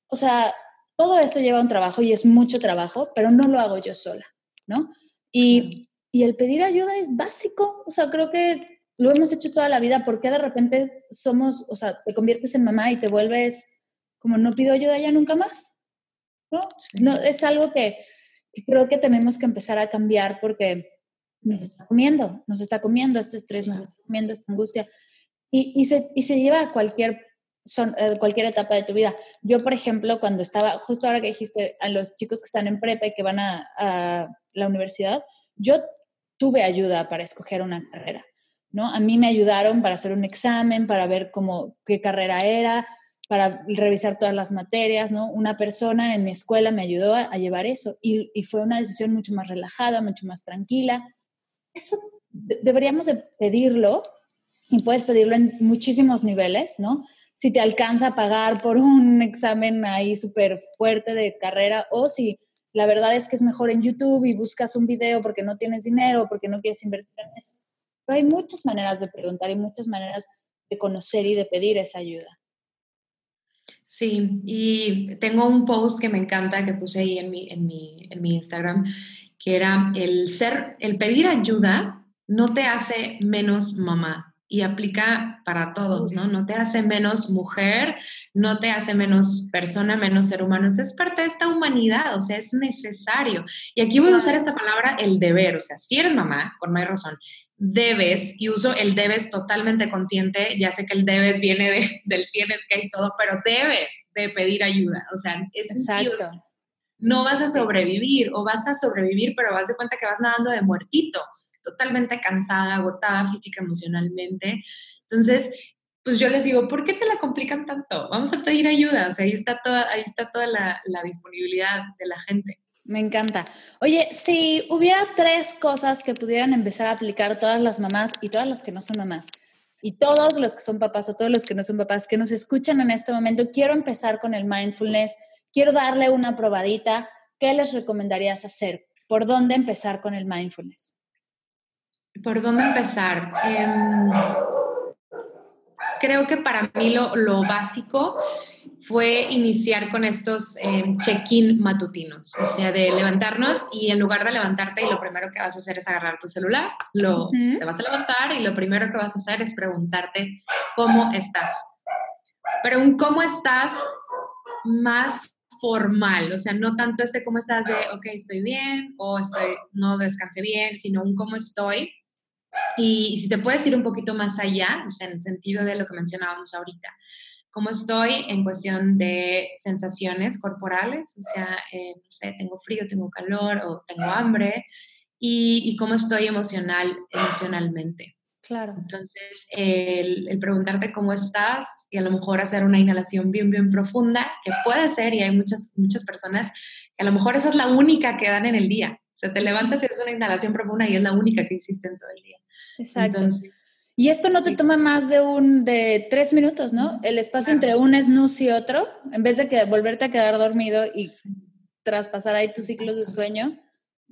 o sea, todo esto lleva un trabajo y es mucho trabajo, pero no lo hago yo sola, ¿no? Y, y el pedir ayuda es básico, o sea, creo que lo hemos hecho toda la vida, ¿por qué de repente somos, o sea, te conviertes en mamá y te vuelves como no pido ayuda ya nunca más? ¿No? no es algo que, creo que tenemos que empezar a cambiar porque nos está comiendo, nos está comiendo este estrés, nos está comiendo esta angustia y, y, se, y se lleva a cualquier, son, a cualquier etapa de tu vida. Yo, por ejemplo, cuando estaba, justo ahora que dijiste a los chicos que están en prepa y que van a, a la universidad, yo tuve ayuda para escoger una carrera. ¿No? A mí me ayudaron para hacer un examen, para ver cómo, qué carrera era, para revisar todas las materias, ¿no? Una persona en mi escuela me ayudó a, llevar eso y, fue una decisión mucho más relajada, mucho más tranquila. Eso deberíamos de pedirlo y puedes pedirlo en muchísimos niveles, ¿no? Si te alcanza a pagar por un examen ahí súper fuerte de carrera o si la verdad es que es mejor en YouTube y buscas un video porque no tienes dinero, porque no quieres invertir en eso hay muchas maneras de preguntar y muchas maneras de conocer y de pedir esa ayuda. Sí, y tengo un post que me encanta que puse ahí en mi, en mi, en mi Instagram, que era el ser, el pedir ayuda no te hace menos mamá y aplica para todos, ¿no? No te hace menos mujer, no te hace menos persona, menos ser humano. Es parte de esta humanidad, o sea, es necesario. Y aquí voy a usar esta palabra, el deber, o sea, si eres mamá, por más razón, debes, y uso el debes totalmente consciente, ya sé que el debes viene de, del tienes que y todo, pero debes de pedir ayuda, o sea, es Exacto. No vas a sobrevivir o vas a sobrevivir, pero vas de cuenta que vas nadando de muertito, totalmente cansada, agotada física, emocionalmente. Entonces, pues yo les digo, ¿por qué te la complican tanto? Vamos a pedir ayuda, o sea, ahí está toda, ahí está toda la, la disponibilidad de la gente. Me encanta. Oye, si hubiera tres cosas que pudieran empezar a aplicar todas las mamás y todas las que no son mamás, y todos los que son papás o todos los que no son papás que nos escuchan en este momento, quiero empezar con el mindfulness, quiero darle una probadita, ¿qué les recomendarías hacer? ¿Por dónde empezar con el mindfulness? ¿Por dónde empezar? Em, creo que para mí lo, lo básico fue iniciar con estos em, check-in matutinos, o sea, de levantarnos y en lugar de levantarte y lo primero que vas a hacer es agarrar tu celular, lo, te vas a levantar y lo primero que vas a hacer es preguntarte cómo estás. Pero un cómo estás más formal, o sea, no tanto este cómo estás de, ok, estoy bien o estoy, no descansé bien, sino un cómo estoy. Y, si te puedes ir un poquito más allá, o sea, en el sentido de lo que mencionábamos ahorita, cómo estoy en cuestión de sensaciones corporales, o sea, eh, no sé, tengo frío, tengo calor o tengo hambre, y, y cómo estoy emocional, emocionalmente. Claro. Entonces, el, el, preguntarte cómo estás y a lo mejor hacer una inhalación bien, bien profunda, que puede ser, y hay muchas, muchas personas que a lo mejor esa es la única que dan en el día. O sea, te levantas y haces una inhalación profunda y es la única que hiciste en todo el día. Exacto. Y esto no te toma más de un de tres minutos, ¿no? El espacio entre un snooze y otro, en vez de que volverte a quedar dormido y traspasar ahí tus ciclos de sueño,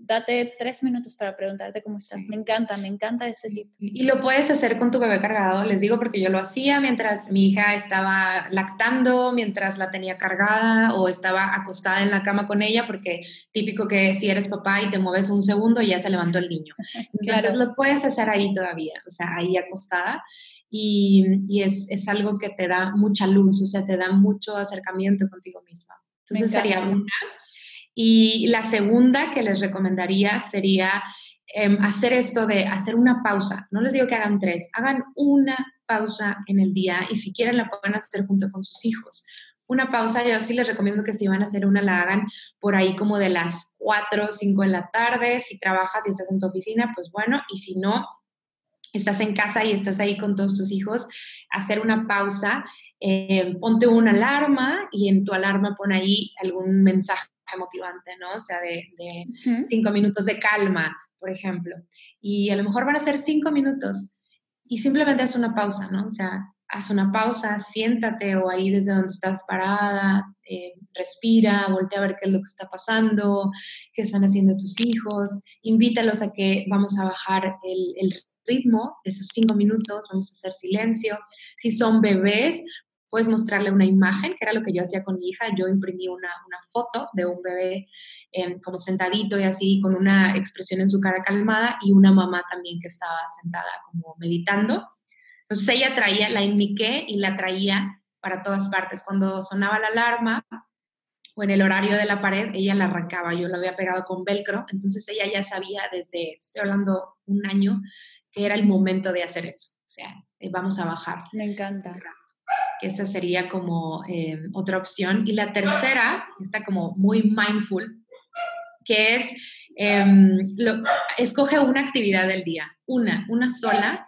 date tres minutos para preguntarte cómo estás. Me encanta, me encanta este tipo. Y lo puedes hacer con tu bebé cargado, les digo porque yo lo hacía mientras mi hija estaba lactando, mientras la tenía cargada o estaba acostada en la cama con ella, porque típico que si eres papá y te mueves un segundo ya se levantó el niño. Entonces lo puedes hacer ahí todavía, o sea, ahí acostada. Y, y es, es, algo que te da mucha luz, o sea, te da mucho acercamiento contigo misma. Entonces sería una. Y la segunda que les recomendaría sería em, hacer esto de hacer una pausa. No les digo que hagan tres, hagan una pausa en el día y si quieren la pueden hacer junto con sus hijos. Una pausa, yo sí les recomiendo que si van a hacer una, la hagan por ahí como de las 4 o 5 en la tarde. Si trabajas y estás en tu oficina, pues bueno, y si no, estás en casa y estás ahí con todos tus hijos, hacer una pausa, eh, ponte una alarma y en tu alarma pon ahí algún mensaje motivante, ¿no? O sea, de, cinco minutos de calma, por ejemplo. Y a lo mejor van a ser cinco minutos y simplemente haz una pausa, ¿no? O sea, haz una pausa, siéntate o ahí desde donde estás parada, eh, respira, voltea a ver qué es lo que está pasando, qué están haciendo tus hijos, invítalos a que vamos a bajar el, el ritmo de esos cinco minutos, vamos a hacer silencio. Si son bebés, puedes mostrarle una imagen, que era lo que yo hacía con mi hija. Yo imprimí una, una foto de un bebé em, como sentadito y así, con una expresión en su cara calmada y una mamá también que estaba sentada como meditando. Entonces ella traía, la inmiqué y la traía para todas partes. Cuando sonaba la alarma o en el horario de la pared, ella la arrancaba. Yo la había pegado con velcro. Entonces ella ya sabía desde, estoy hablando un año, que era el momento de hacer eso. O sea, eh, vamos a bajar. Me encanta esa sería como eh, otra opción. Y la tercera, está como muy mindful, que es, em, escoge una actividad del día, una, una sola,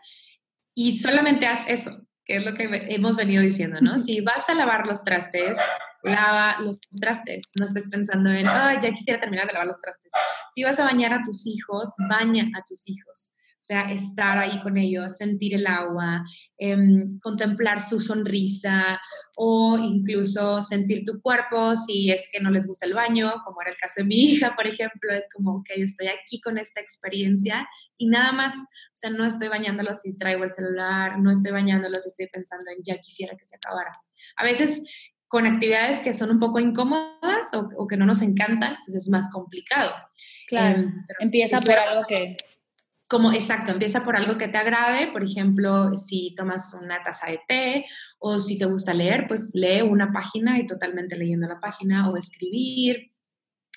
y solamente haz eso, que es lo que hemos venido diciendo, ¿no? Si vas a lavar los trastes, lava los trastes, no estés pensando en, ay, ya quisiera terminar de lavar los trastes. Si vas a bañar a tus hijos, baña a tus hijos. O sea, estar ahí con ellos, sentir el agua, em, contemplar su sonrisa o incluso sentir tu cuerpo si es que no les gusta el baño, como era el caso de mi hija, por ejemplo, es como, que estoy aquí con esta experiencia y nada más, o sea, no estoy bañándolos si traigo el celular, no estoy bañándolos si estoy pensando en ya quisiera que se acabara. A veces con actividades que son un poco incómodas o, que no nos encantan, pues es más complicado. Claro, em, empieza por algo que como exacto, empieza por algo que te agrade, por ejemplo, si tomas una taza de té o si te gusta leer, pues lee una página y totalmente leyendo la página o escribir,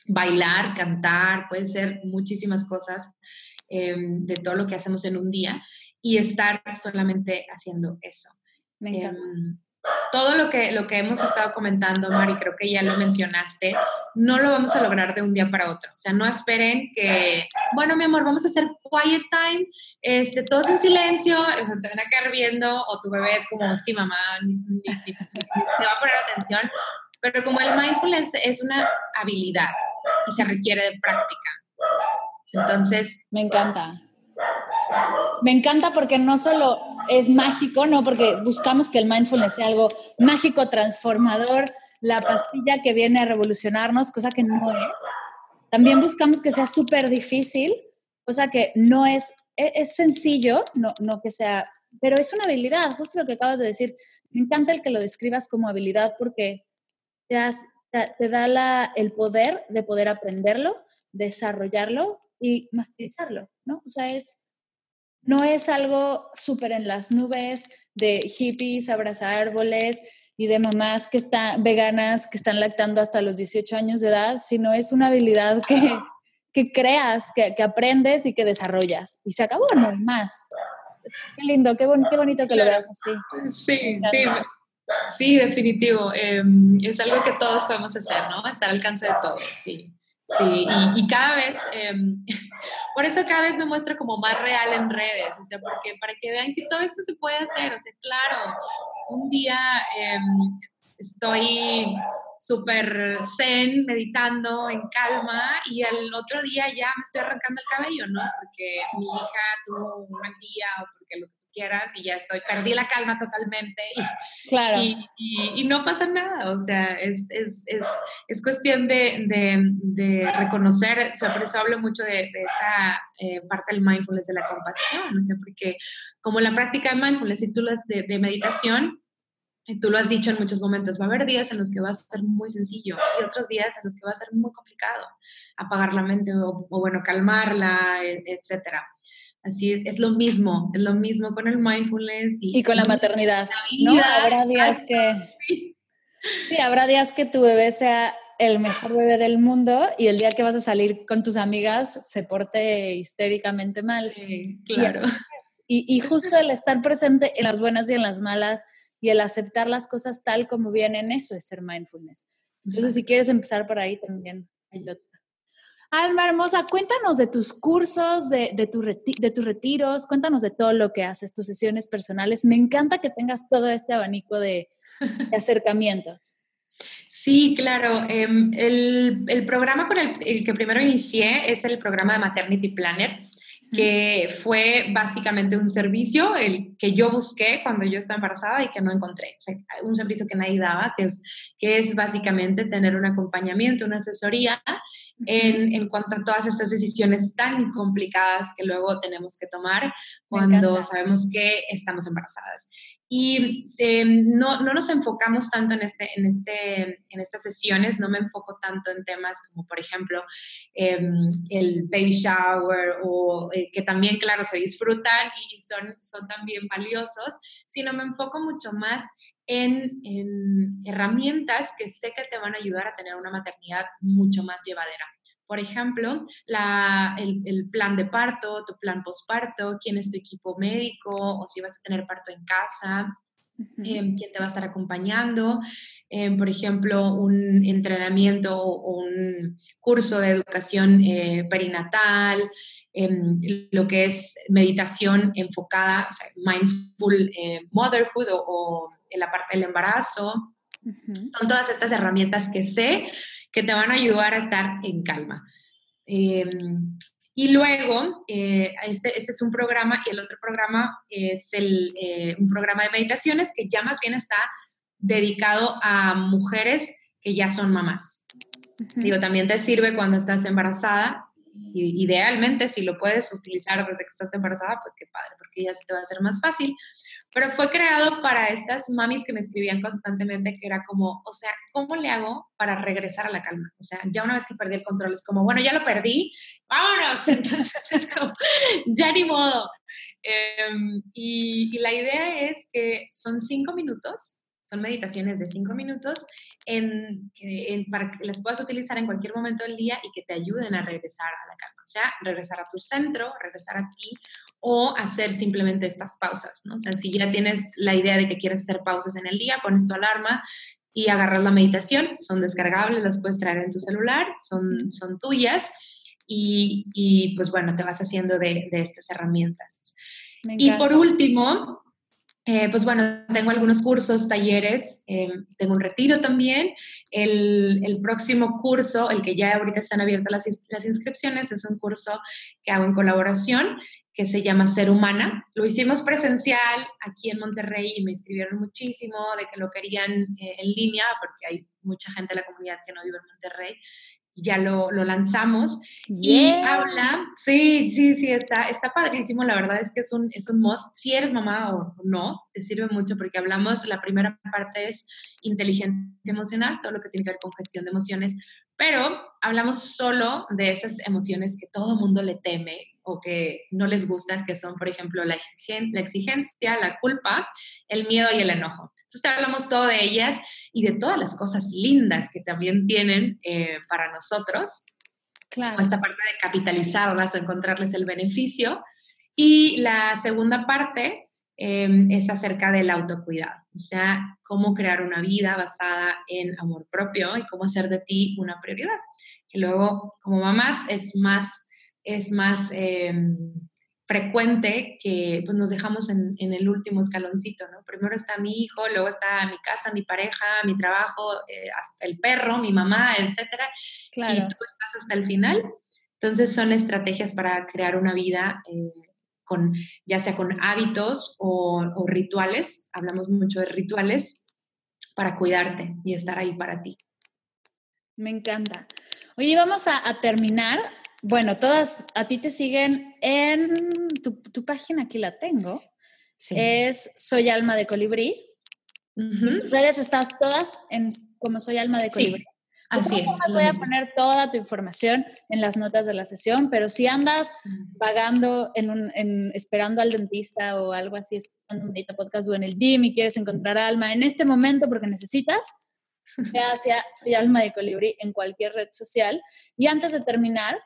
bailar, cantar, pueden ser muchísimas cosas em, de todo lo que hacemos en un día y estar solamente haciendo eso. Me encanta. Em, todo lo que, lo que hemos estado comentando, Mari, creo que ya lo mencionaste, no lo vamos a lograr de un día para otro. O sea, no esperen que, bueno, mi amor, vamos a hacer quiet time, este, todos en silencio, o sea, te van a quedar viendo, o tu bebé es como, sí, mamá, te va a poner atención. Pero como el mindfulness es una habilidad y se requiere de práctica. Entonces... Me encanta. Me encanta porque no solo es mágico, ¿no? Porque buscamos que el mindfulness sea algo mágico, transformador, la pastilla que viene a revolucionarnos, cosa que no es. También buscamos que sea súper difícil, cosa que no es, es, sencillo, no, no que sea pero es una habilidad, justo lo que acabas de decir. Me encanta el que lo describas como habilidad porque te, te, da el poder de poder aprenderlo, desarrollarlo y masterizarlo, ¿no? O sea, es, no es algo súper en las nubes de hippies, abrazar árboles y de mamás que están veganas, que están lactando hasta los 18 años de edad, sino es una habilidad que, que creas, que, que, aprendes y que desarrollas. Y se acabó, no hay más. Qué lindo, qué, qué bonito que lo veas así. Sí, sí, sí, definitivo. Em, es algo que todos podemos hacer, ¿no? Estar al alcance de todos, sí. Sí, y, cada vez, em, por eso cada vez me muestro como más real en redes, o sea, porque para que vean que todo esto se puede hacer, o sea, claro, un día em, estoy súper zen, meditando en calma, y el otro día ya me estoy arrancando el cabello, ¿no? Porque mi hija tuvo un mal día o porque lo quieras y ya estoy, perdí la calma totalmente y, claro. y, no pasa nada, o sea, es, es, es, es cuestión de, de, de, reconocer, o sea, por eso hablo mucho de, esta eh, parte del mindfulness, de la compasión, o sea, porque como la práctica de mindfulness y tú de, de meditación, tú lo has dicho en muchos momentos, va a haber días en los que va a ser muy sencillo y otros días en los que va a ser muy complicado apagar la mente o, o bueno, calmarla, e, etcétera. Así es, es lo mismo, es lo mismo con el mindfulness. Y, con la maternidad, ¿no? Habrá días que... Sí. habrá días que tu bebé sea el mejor bebé del mundo y el día que vas a salir con tus amigas se porte histéricamente mal. Sí, claro. Y, y, justo el estar presente en las buenas y en las malas y el aceptar las cosas tal como vienen, eso es ser mindfulness. Entonces, si quieres empezar por ahí también, ayúdate. Alma hermosa, cuéntanos de tus cursos, de, de, de, tus retiros, cuéntanos de todo lo que haces, tus sesiones personales. Me encanta que tengas todo este abanico de, acercamientos. Sí, claro. Em, el, el, programa con el, el, que primero inicié es el programa de Maternity Planner, que fue básicamente un servicio el que yo busqué cuando yo estaba embarazada y que no encontré. O sea, un servicio que nadie daba, que es, que es básicamente tener un acompañamiento, una asesoría en, en, cuanto a todas estas decisiones tan complicadas que luego tenemos que tomar cuando sabemos que estamos embarazadas. Y em, no, no, nos enfocamos tanto en, este, en, este, en estas sesiones, no me enfoco tanto en temas como, por ejemplo, em, el baby shower, o eh, que también, claro, se disfrutan y son, son también valiosos, sino me enfoco mucho más en, en herramientas que sé que te van a ayudar a tener una maternidad mucho más llevadera. Por ejemplo, la, el, el, plan de parto, tu plan posparto, quién es tu equipo médico o si vas a tener parto en casa, em, quién te va a estar acompañando, em, por ejemplo, un entrenamiento o un curso de educación eh, perinatal, em, lo que es meditación enfocada, o sea, mindful eh, motherhood o, en la parte del embarazo. Son todas estas herramientas que sé que te van a ayudar a estar en calma. Em, y luego, eh, este, este, es un programa y el otro programa es el, eh, un programa de meditaciones que ya más bien está dedicado a mujeres que ya son mamás. Digo, también te sirve cuando estás embarazada. Y, idealmente, si lo puedes utilizar desde que estás embarazada, pues qué padre, porque ya se te va a hacer más fácil. Pero fue creado para estas mamis que me escribían constantemente, que era como, o sea, ¿cómo le hago para regresar a la calma? O sea, ya una vez que perdí el control, es como, bueno, ya lo perdí, vámonos. Entonces es como, ya ni modo. Em, y, y, la idea es que son cinco minutos, son meditaciones de cinco minutos, en, en, para que las puedas utilizar en cualquier momento del día y que te ayuden a regresar a la calma. O sea, regresar a tu centro, regresar a ti o hacer simplemente estas pausas, ¿no? O sea, si ya tienes la idea de que quieres hacer pausas en el día, pones tu alarma y agarras la meditación, son descargables, las puedes traer en tu celular, son, son tuyas y, y pues bueno, te vas haciendo de, de estas herramientas. Y por último, eh, pues bueno, tengo algunos cursos, talleres, eh, tengo un retiro también. El, próximo curso, el que ya ahorita están abiertas las, las, inscripciones, es un curso que hago en colaboración que se llama Ser Humana. Lo hicimos presencial aquí en Monterrey y me escribieron muchísimo de que lo querían eh, en línea porque hay mucha gente de la comunidad que no vive en Monterrey. Ya lo, lanzamos. Y habla, sí, sí, sí, está, está padrísimo, la verdad es que es un, es un must, si eres mamá o no, te sirve mucho porque hablamos, la primera parte es inteligencia emocional, todo lo que tiene que ver con gestión de emociones, pero hablamos solo de esas emociones que todo mundo le teme o que no les gustan, que son, por ejemplo, la, exigencia, la culpa, el miedo y el enojo. Entonces, hablamos todo de ellas y de todas las cosas lindas que también tienen eh, para nosotros. Claro. Esta parte de capitalizarlas o encontrarles el beneficio. Y la segunda parte Em, es acerca del autocuidado, o sea, cómo crear una vida basada en amor propio y cómo hacer de ti una prioridad. Que luego, como mamás, es más, es más em, frecuente que pues, nos dejamos en, el último escaloncito, ¿no? Primero está mi hijo, luego está mi casa, mi pareja, mi trabajo, eh, hasta el perro, mi mamá, etcétera, claro. y tú estás hasta el final. Entonces son estrategias para crear una vida eh, con, ya sea con hábitos o, rituales, hablamos mucho de rituales, para cuidarte y estar ahí para ti. Me encanta. Oye, vamos a, terminar. Bueno, todas a ti te siguen en tu, página, aquí la tengo. Es Soy Alma de Colibrí. Tus redes estás todas en como Soy Alma de Colibrí. Así es. Voy a poner toda tu información en las notas de la sesión, pero si andas en un, en, esperando al dentista o algo así, escuchando un podcast o en el gym y quieres encontrar alma en este momento porque necesitas, ve hacia Soy Alma de Colibrí en cualquier red social. Y antes de terminar,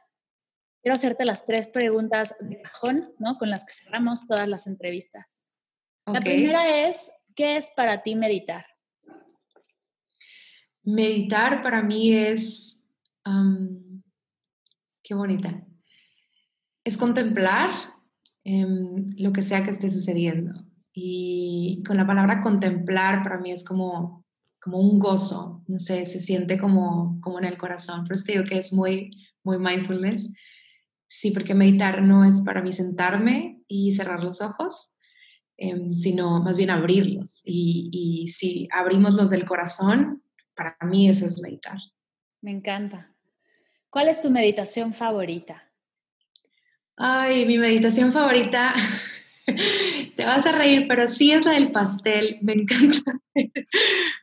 quiero hacerte las tres preguntas de cajón, ¿no? Con las que cerramos todas las entrevistas. La primera es, ¿qué es para ti meditar? Meditar para mí es, qué bonita, es contemplar em, lo que sea que esté sucediendo. Y con la palabra contemplar para mí es como, como un gozo, no sé, se siente como, como en el corazón. Por eso te digo que es muy, muy mindfulness. Sí, porque meditar no es para mí sentarme y cerrar los ojos, em, sino más bien abrirlos. Y, y si abrimos los del corazón, para mí eso es meditar. Me encanta. ¿Cuál es tu meditación favorita? Ay, mi meditación favorita, te vas a reír, pero sí es la del pastel. Me encanta.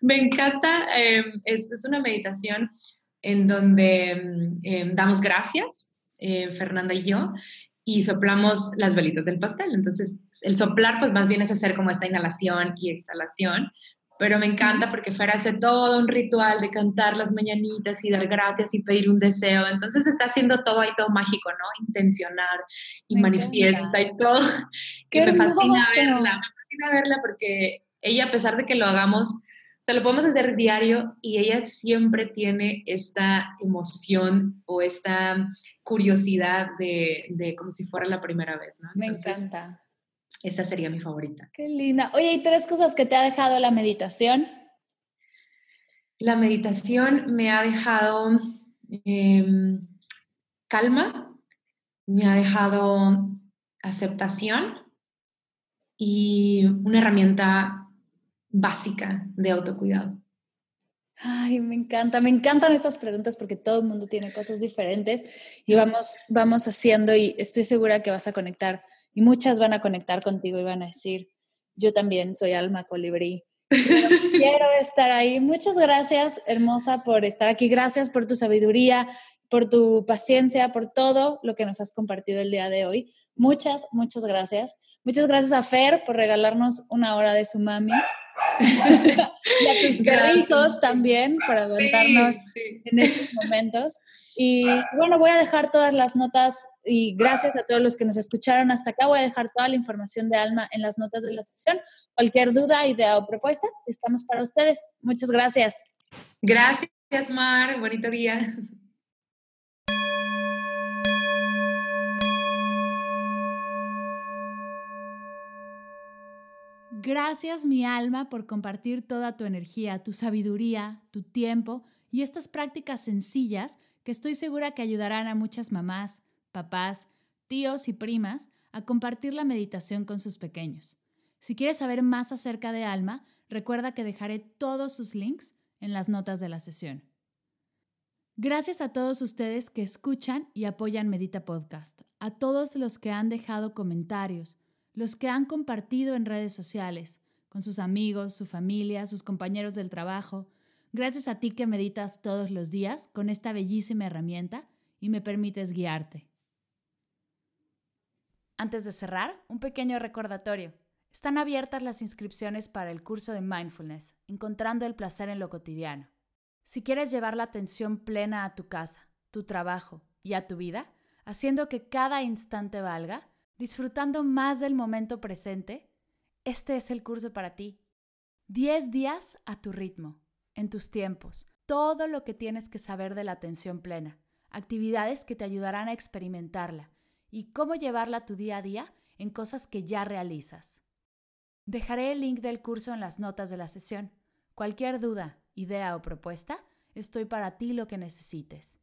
Me encanta. Em, es, una meditación en donde em, damos gracias, eh, Fernanda y yo, y soplamos las velitas del pastel. Entonces, el soplar, pues más bien es hacer como esta inhalación y exhalación, pero me encanta porque Fer hace todo un ritual de cantar las mañanitas y dar gracias y pedir un deseo. Entonces está haciendo todo ahí todo mágico, ¿no? Intencionar y manifiesta y todo. que me fascina verla, me fascina verla porque ella, a pesar de que lo hagamos, sea, lo podemos hacer diario y ella siempre tiene esta emoción o esta curiosidad de, de como si fuera la primera vez, ¿no? me encanta. Esa sería mi favorita. Qué linda. Oye, ¿y tres cosas que te ha dejado la meditación? La meditación me ha dejado em, calma, me ha dejado aceptación y una herramienta básica de autocuidado. Ay, me encanta, me encantan estas preguntas porque todo el mundo tiene cosas diferentes y vamos, vamos haciendo y estoy segura que vas a conectar y muchas van a conectar contigo y van a decir, yo también soy alma colibrí. Quiero estar ahí. Muchas gracias, hermosa, por estar aquí. Gracias por tu sabiduría, por tu paciencia, por todo lo que nos has compartido el día de hoy. Muchas, muchas gracias. Muchas gracias a Fer por regalarnos una hora de su mami. y a tus perritos también por aguantarnos en estos momentos. Y bueno, voy a dejar todas las notas y gracias a todos los que nos escucharon hasta acá. Voy a dejar toda la información de Alma en las notas de la sesión. Cualquier duda, idea o propuesta, estamos para ustedes. Muchas gracias. Gracias, Mar. Bonito día. Gracias mi alma por compartir toda tu energía, tu sabiduría, tu tiempo y estas prácticas sencillas que estoy segura que ayudarán a muchas mamás, papás, tíos y primas a compartir la meditación con sus pequeños. Si quieres saber más acerca de Alma, recuerda que dejaré todos sus links en las notas de la sesión. Gracias a todos ustedes que escuchan y apoyan Medita Podcast, a todos los que han dejado comentarios, los que han compartido en redes sociales, con sus amigos, su familia, sus compañeros del trabajo. Gracias a ti que meditas todos los días con esta bellísima herramienta y me permites guiarte. Antes de cerrar, un pequeño recordatorio. Están abiertas las inscripciones para el curso de mindfulness, encontrando el placer en lo cotidiano. Si quieres llevar la atención plena a tu casa, tu trabajo y a tu vida, haciendo que cada instante valga, disfrutando más del momento presente, este es el curso para ti. 10 días a tu ritmo, en tus tiempos, todo lo que tienes que saber de la atención plena, actividades que te ayudarán a experimentarla y cómo llevarla a tu día a día en cosas que ya realizas. Dejaré el link del curso en las notas de la sesión. Cualquier duda, idea o propuesta, estoy para ti lo que necesites.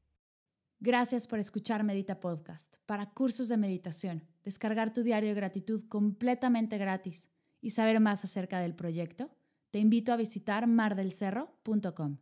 Gracias por escuchar Medita Podcast para cursos de meditación, descargar tu diario de gratitud completamente gratis y saber más acerca del proyecto. Te invito a visitar mardelcerro.com.